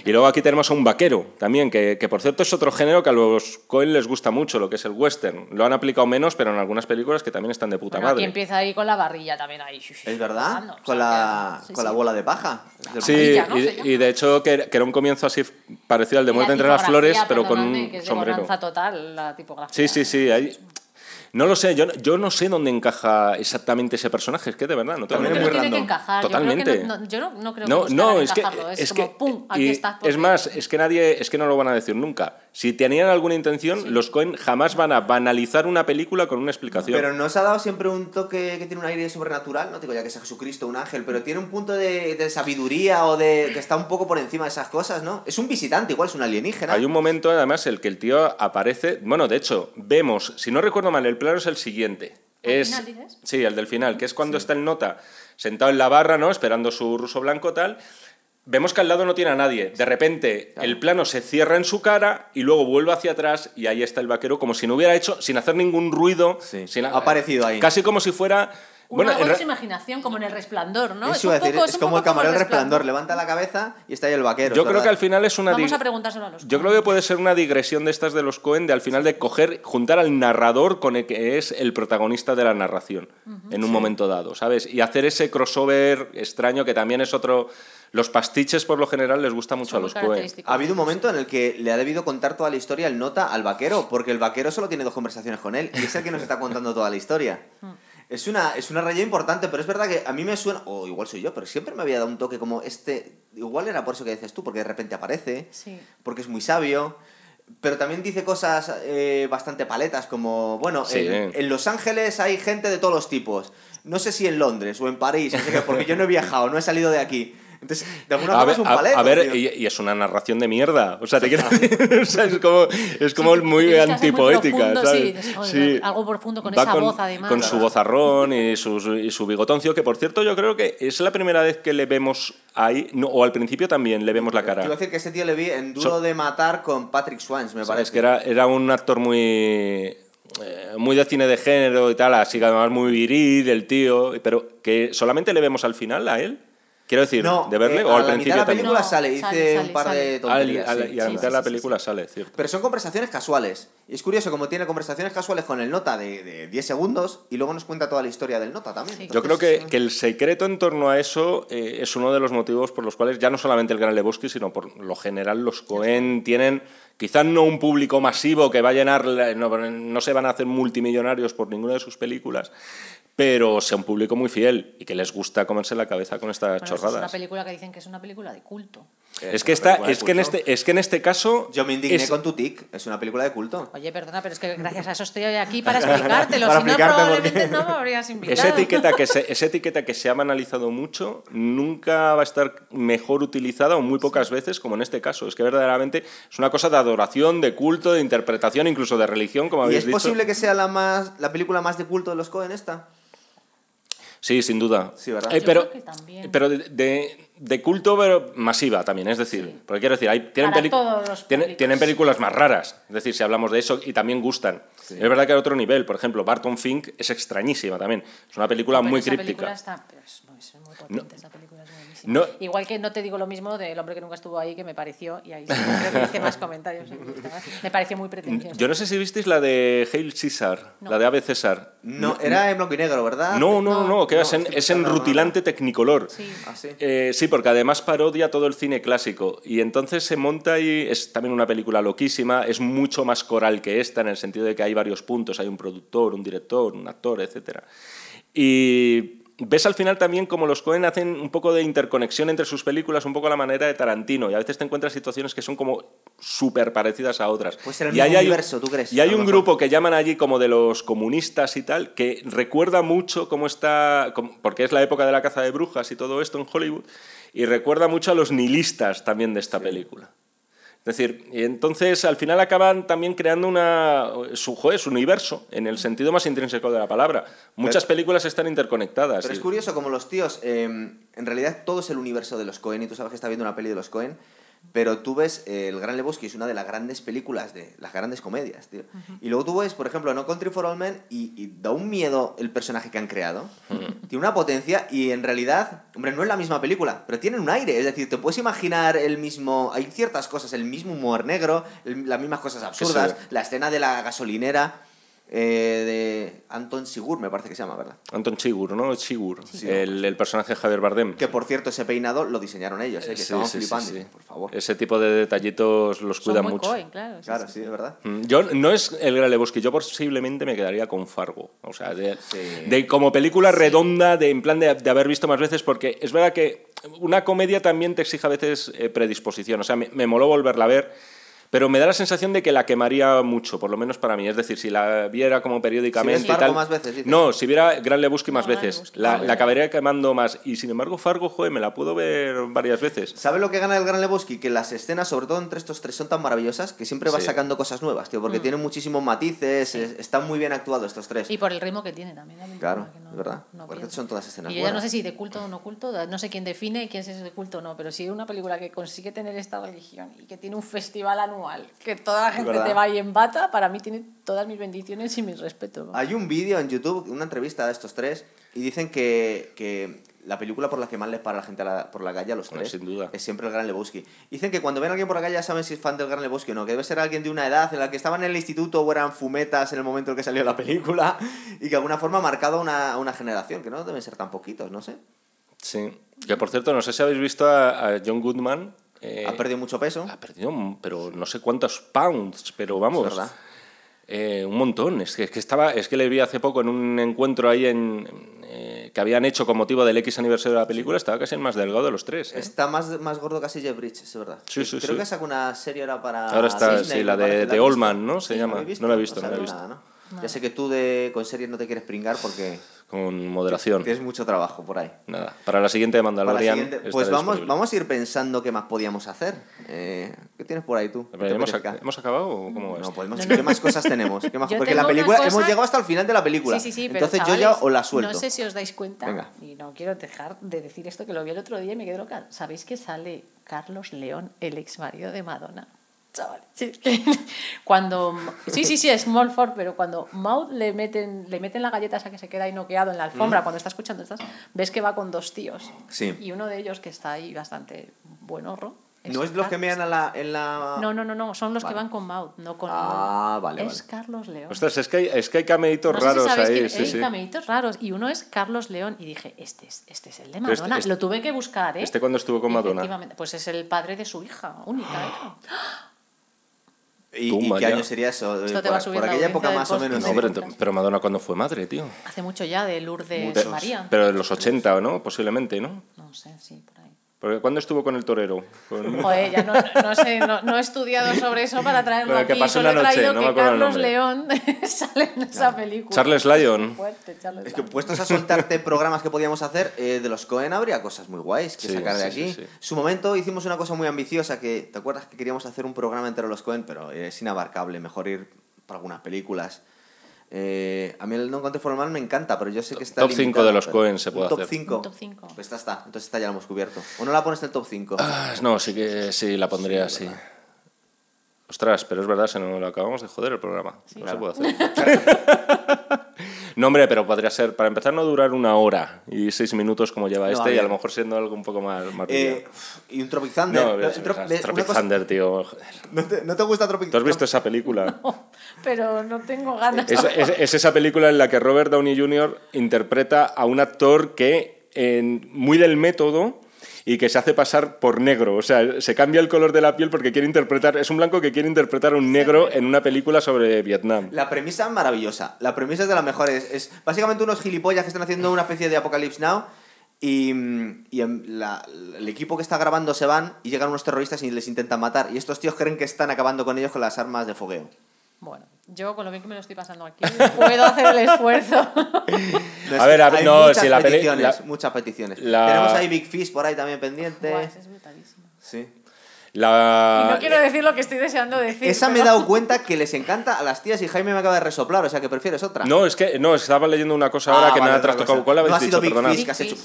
Y luego aquí tenemos a un vaquero también, que, que por cierto es otro género que a los Coen les gusta mucho, lo que es el western. Lo han aplicado menos, pero en algunas películas que también están de puta Bueno, madre. empieza ahí con la barrilla también ahí. Es verdad, Dando, o sea, con, la, sí, con la bola de paja. Sí, y, y de hecho que, que era un comienzo así parecido al de Y la Muerte entre las flores, pero con un que es de sombrero. total, la tipografía. Sí, sí, sí. Hay... No lo sé, yo, yo no sé dónde encaja exactamente ese personaje, es que de verdad no tengo También ni es idea. tiene que encajar. Totalmente. Yo, creo que no, no- yo no, no creo No, que no, es que, encajarlo. Es, es como, que- pum, aquí y estás. es porque- más, es que nadie, es que no lo van a decir nunca. Si tenían alguna intención, los Cohen jamás van a banalizar una película con una explicación. Pero nos ha dado siempre un toque que tiene un aire sobrenatural, no digo ya que sea Jesucristo, un ángel, pero tiene un punto de, de sabiduría o de que está un poco por encima de esas cosas, ¿no? Es un visitante, igual es un alienígena. Hay un momento, además, el que el tío aparece. Bueno, de hecho, vemos, si no recuerdo mal, el plano es el siguiente. ¿Al Es, final dices? sí, el del final, que es cuando está el nota sentado en la barra, ¿no? Esperando su ruso blanco tal. Vemos que al lado no tiene a nadie. De repente, el plano se cierra en su cara y luego vuelve hacia atrás y ahí está el vaquero como si no hubiera hecho, sin hacer ningún ruido. Sí. sin- Ha aparecido ahí. Casi como si fuera. Bueno, en buena re- imaginación, como en el resplandor, ¿no? Eso es, un decir, poco, es un como poco el camarero del resplandor, levanta la cabeza y está ahí el vaquero. yo es creo verdad. que al final es una. Vamos dig- a preguntárselo a los Yo creo que puede ser una digresión de estas de los Cohen, de al final de coger, juntar al narrador con el que es el protagonista de la narración en un momento dado, ¿sabes? Y hacer ese crossover extraño que también es otro. Los pastiches, por lo general, les gusta mucho Son a los Cohen. Ha habido un momento en el que le ha debido contar toda la historia el nota al vaquero, porque el vaquero solo tiene dos conversaciones con él y es el que nos está contando toda la historia. Es una, es una raya importante, pero es verdad que a mí me suena, o igual soy yo, pero siempre me había dado un toque como este, igual era por eso que dices tú, porque de repente aparece, Sí. porque es muy sabio, pero también dice cosas eh, bastante paletas, como, bueno, Sí. en, en Los Ángeles hay gente de todos los tipos, no sé si en Londres o en París, no sé qué, porque yo no he viajado, no he salido de aquí. Entonces, de alguna A forma ver, es un a- paleto. a ver, y, y es una narración de mierda. O sea, te quiero o sea, es como, es como Sí, muy antipoética, ¿sabes? sí, "Joder, algo profundo con Va esa voz, además". Con su vozarrón y su, y su bigotoncio, que por cierto yo creo que es la primera vez que le vemos ahí, no, o al principio también le vemos la cara. a decir que ese tío le vi en Duro So- de Matar con Patrick Swayze, me parece. que era, era un actor muy, eh, muy de cine de género y tal, así que además muy viril, el tío, pero que solamente le vemos al final a él. Quiero decir, No, de verle eh, o a al la mitad principio de la película No, sale, dice sale, un par sale, de sale. Al- tonterías. al- sí, y a la sí, mitad de sí, la sí, película sí. sale, cierto. Pero son conversaciones casuales. Y es curioso, como tiene conversaciones casuales con el nota de, de 10 segundos y luego nos cuenta toda la historia del nota también. Sí. Yo creo que, Entonces, que el secreto en torno a eso eh, es uno de los motivos por los cuales ya no solamente el Gran Lebowski, sino por lo general los Cohen tienen quizás no un público masivo que va a llenar, la- no, no se van a hacer multimillonarios por ninguna de sus películas, pero sea un público muy fiel y que les gusta comerse la cabeza con estas Bueno, eso es una chorradas. película que dicen que es una película de culto. Es una que, de es, que en este, es que en este caso... Yo me indigné es- con tu tic, es una película de culto. Oye, perdona, pero es que gracias a eso estoy hoy aquí para explicártelo. Para si no, probablemente no me habrías invitado. Esa etiqueta, que se, esa etiqueta que se ha banalizado mucho nunca va a estar mejor utilizada o muy pocas veces como en este caso. Es que verdaderamente es una cosa de adoración, de culto, de interpretación, incluso de religión, como ¿Y habéis es dicho. posible que sea la más la película más de culto de los Cohen esta? Sí, sin duda. Sí, ¿verdad? Eh, Yo pero creo que también. pero de, de- de culto, pero masiva también. Es decir, porque quiero decir, hay, tienen, Para peli- todos los tienen, películas más raras. Es decir, si hablamos de eso, y también gustan. Es verdad que a otro nivel. Por ejemplo, Barton Fink es extrañísima también. Es una película Pero muy esa críptica. película está, pero es, muy- es muy potente, No. esa No- Igual que no te digo lo mismo del hombre que nunca estuvo ahí, que me pareció, y ahí sí, creo que hice más comentarios. Me pareció muy pretencioso. Yo no sé si visteis la de Hail César, No. la de Ave César. No, era en blanco y negro, ¿verdad? No, no, no, No. que No, es en, es rutilante tecnicolor. Sí. Ah, sí. Eh, sí, porque además parodia todo el cine clásico. Y entonces se monta y es también una película loquísima, es mucho más coral que esta, en el sentido de que hay varios puntos, hay un productor, un director, un actor, etc. Y ves al final también como los Cohen hacen un poco de interconexión entre sus películas, un poco a la manera de Tarantino. Y a veces te encuentras situaciones que son como súper parecidas a otras. Puede ser el y mismo hay un- universo, ¿tú crees? Y hay un grupo que llaman allí como de los comunistas y tal, que recuerda mucho cómo está, porque es la época de la caza de brujas y todo esto en Hollywood, y recuerda mucho a los nihilistas también de esta película. Es decir, entonces al final acaban también creando una, su, joder, su universo, en el sentido más intrínseco de la palabra. Muchas películas están interconectadas. Pero es curioso como los tíos, eh, en realidad todo es el universo de los Cohen y tú sabes que está viendo una peli de los Cohen, pero tú ves eh, El Gran Lebowski es una de las grandes películas, de las grandes comedias, tío. Y luego tú ves, por ejemplo, No Country for All Men y, y da un miedo el personaje que han creado. Tiene una potencia y en realidad, hombre, no es la misma película, pero tienen un aire. Es decir, te puedes imaginar el mismo... Hay ciertas cosas, el mismo humor negro, el- las mismas cosas absurdas, la escena de la gasolinera... eh, de Anton Sigur, me parece que se llama, ¿verdad? Anton Chigur, ¿no? Chigur, el, el personaje de Javier Bardem. Que por cierto, ese peinado lo diseñaron ellos, ¿eh? que Sí, estaban sí, flipando. sí. Por favor. Ese tipo de detallitos los Son cuidan muy mucho. Coen, claro. sí, Claro, sí. sí, de verdad. Mm, Yo no es el Gran Lebowski, yo posiblemente me quedaría con Fargo. O sea, de, Sí. de como película redonda, de, en plan de, de haber visto más veces, porque es verdad que una comedia también te exige a veces eh, predisposición. O sea, me, me moló volverla a ver. Pero me da la sensación de que la quemaría mucho, por lo menos para mí. Es decir, si la viera como periódicamente Si ves y Fargo tal. más veces, dices. no, si viera Gran Lebowski más No, veces, la, Ah, la acabaría quemando más. Y sin embargo, Fargo, joder, me la puedo ver varias veces. ¿Sabes lo que gana el Gran Lebowski? Que las escenas, sobre todo entre estos tres, son tan maravillosas que siempre vas Sí. sacando cosas nuevas, tío, porque tienen muchísimos matices, es- están muy bien actuados estos tres. Y por el ritmo que tiene también. Claro, que no- es verdad. no Porque son todas escenas Y yo ya no sé si de culto o no culto, no sé quién define quién es de culto o no, pero si una película que consigue tener esta religión y que tiene un festival anual, que toda la gente verdad. te va y en bata, para mí tiene todas mis bendiciones y mis respetos. Hay un vídeo en YouTube, una entrevista de estos tres, y dicen que, que la película por la que más les para la gente a la- por la calle a los Bueno, tres sin duda. es siempre el Gran Lebowski. Dicen que cuando ven a alguien por la calle ya saben si es fan del Gran Lebowski o no, que debe ser alguien de una edad en la que estaban en el instituto o eran fumetas en el momento en que salió la película y que de alguna forma ha marcado una, una generación, que no deben ser tan poquitos, no sé. Sí. Que por cierto, no sé si habéis visto a, a John Goodman. Eh, ha perdido mucho peso. ha perdido, pero no sé cuántos pounds, pero vamos. Es verdad. eh, un montón. Es que, es que estaba, es que le vi hace poco en un encuentro ahí en, eh, que habían hecho con motivo del X aniversario de la película, estaba casi el más delgado de los tres. ¿eh? Está más, más gordo casi Jeff Bridges, es verdad. Sí, sí, Creo sí. que sacó una serie ahora para. Ahora está, Disney, sí, la de- de has Old visto? Man, ¿no? Se llama. he visto, No la he visto, no la he visto. nada, ¿no? Ya sé que tú de, con series no te quieres pringar porque Con moderación. tienes mucho trabajo por ahí. Nada. Para la siguiente de Mandalorian. siguiente- pues vamos, disponible. vamos a ir pensando qué más podíamos hacer. Eh, ¿Qué tienes por ahí tú? Pero ¿Qué te ¿Hemos, acabado o cómo No, podemos, No, no. ¿Qué más cosas tenemos? ¿Qué más- Porque la película, hemos llegado hasta el final de la pelíccula. Sí, sí, sí, pero Entonces yo ya os la suelto. No sé si os dais cuenta, Venga. y no quiero dejar de decir esto, que lo vi el otro día y me quedé loca. ¿Sabéis que sale Carlos León, el ex marido de Madonna? Chavales, sí, es que cuando... Sí, sí, sí, es Smallford, pero cuando Maud le meten, le meten la galleta esa que se queda ahí noqueado en la alfombra, cuando está escuchando estas, ves que va con dos tíos. Mm. Sí. Y uno de ellos, que está ahí bastante buenorro... ¿No es los que mean a la, en la...? No, no, no, no, son los Vale. que van con Maud, no con... Ah, vale, Es vale. Carlos León. Ostras, es que hay, es que hay cameitos No sé si raros ahí. que sí, hay sí. cameitos raros y uno es Carlos León y dije, este es, este es el de este- Madonna. este- Lo tuve que buscar, ¿eh? ¿Este cuándo estuvo con Madonna? Pues es el padre de su hija, única. ¿Y, y qué ya. año sería eso? Esto te por, va subiendo por la aquella época más o menos. No, pero, pero Madonna cuando fue madre, tío. Hace mucho ya de Lourdes Pero, María. pero en los 80, ¿no? Posiblemente, ¿no? No sé, sí, por ahí. Porque ¿Cuándo estuvo con el torero? Con- Joder, ya no, no sé, no, no he estudiado sobre eso para traerlo Bueno, que aquí. pasó Solo he una noche, traído no me que Carlos. León sale en esa película. Charles Lyon. Fuerte, Charles Es que puestos a soltarte programas que podíamos hacer, eh, de los Cohen habría cosas muy guays que Sí, sacar de sí, aquí. sí, sí. Su momento hicimos una cosa muy ambiciosa que, ¿te acuerdas que queríamos hacer un programa entero de los Cohen? Pero es inabarcable, mejor ir por algunas películas. Eh, a mí el No Country for Old Men me encanta, pero yo sé que está Top cinco limitado, de los Coen se puede un top hacer. 5. Un top cinco. Pues esta está, entonces esta ya la hemos cubierto. ¿O no la pones en el top 5? Ah, no, sí que sí, la pondría así. Ostras, pero es verdad, se nos lo acabamos de joder el programa. no claro. se puede hacer. no, hombre, pero podría ser, para empezar, no durar una hora y seis minutos como lleva No, este, a y a lo mejor siendo algo un poco más, más Eh, y un Tropic Thunder. No, No, Tro- ve- Tropic cosa- Thunder, tío. joder. ¿No te, no te gusta Tropic ¿Tú has visto esa película? Pero no tengo ganas. Es, es- es esa película en la que Robert Downey Jr. interpreta a un actor que, en, muy del método, y que se hace pasar por negro. O sea, se cambia el color de la piel porque quiere interpretar. Es un blanco que quiere interpretar a un negro en una película sobre Vietnam. La premisa es maravillosa. La premisa es de las mejores. Es básicamente unos gilipollas que están haciendo una especie de Apocalypse Now. Y, y la- el equipo que está grabando se van y llegan unos terroristas y les intentan matar. Y estos tíos creen que están acabando con ellos con las armas de fogueo. Bueno, yo con lo bien que me lo estoy pasando aquí, puedo hacer el esfuerzo. No, es A ver, a ver, hay no, muchas si la peticiones. la- muchas peticiones. la- Tenemos ahí Big Fish por ahí también pendiente. Es brutalísimo. Sí. La... Y no quiero decir lo que estoy deseando decir. Esa me he pero- dado cuenta que les encanta a las tías y Jaime me acaba de resoplar, o sea que prefieres otra. No, es que no, estaba leyendo una cosa ahora Ah, que vale, me ha trastocado. ¿Cuál habéis No dicho? Big. Fish que has hecho.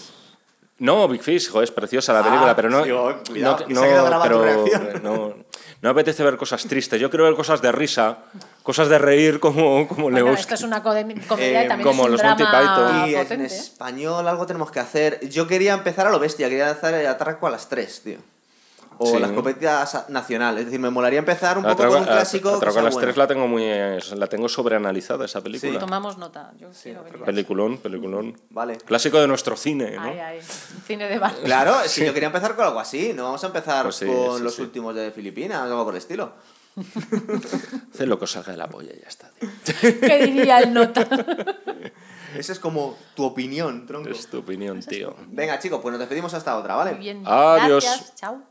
No, Big Fish, joder, es preciosa la Ah, película, pero no. digo, cuidado, no, que se ha quedado no, grabada tu pero reacción. no, no apetece ver cosas tristes. Yo quiero ver cosas de risa, cosas de reír como, como Bueno, esto es una comedia Eh, y también como es un los Monty drama Y en español algo tenemos que hacer. Yo quería empezar a lo bestia, quería hacer el atraco a las 3, tío. O Sí. las comedias nacionales. Es decir, me molaría empezar un poco con un clásico. que Atraco a sea las bueno. tres la tengo muy la tengo sobreanalizada esa película. Tomamos nota. Yo. Peliculón, peliculón. Vale. Clásico de nuestro cine, ¿no? Ay, ay. Cine de bar. Claro, que yo quería empezar con algo así. No vamos a empezar Pues sí, con sí, los sí. últimos de Filipinas, algo por el estilo. Haz lo que os salga de la polla y ya está. tío. ¿Qué diría el nota? Esa es como tu opinión, tronco. Es tu opinión, tío. Venga, chicos, pues nos despedimos hasta otra, ¿vale? Muy bien. Adiós. Gracias. Chao.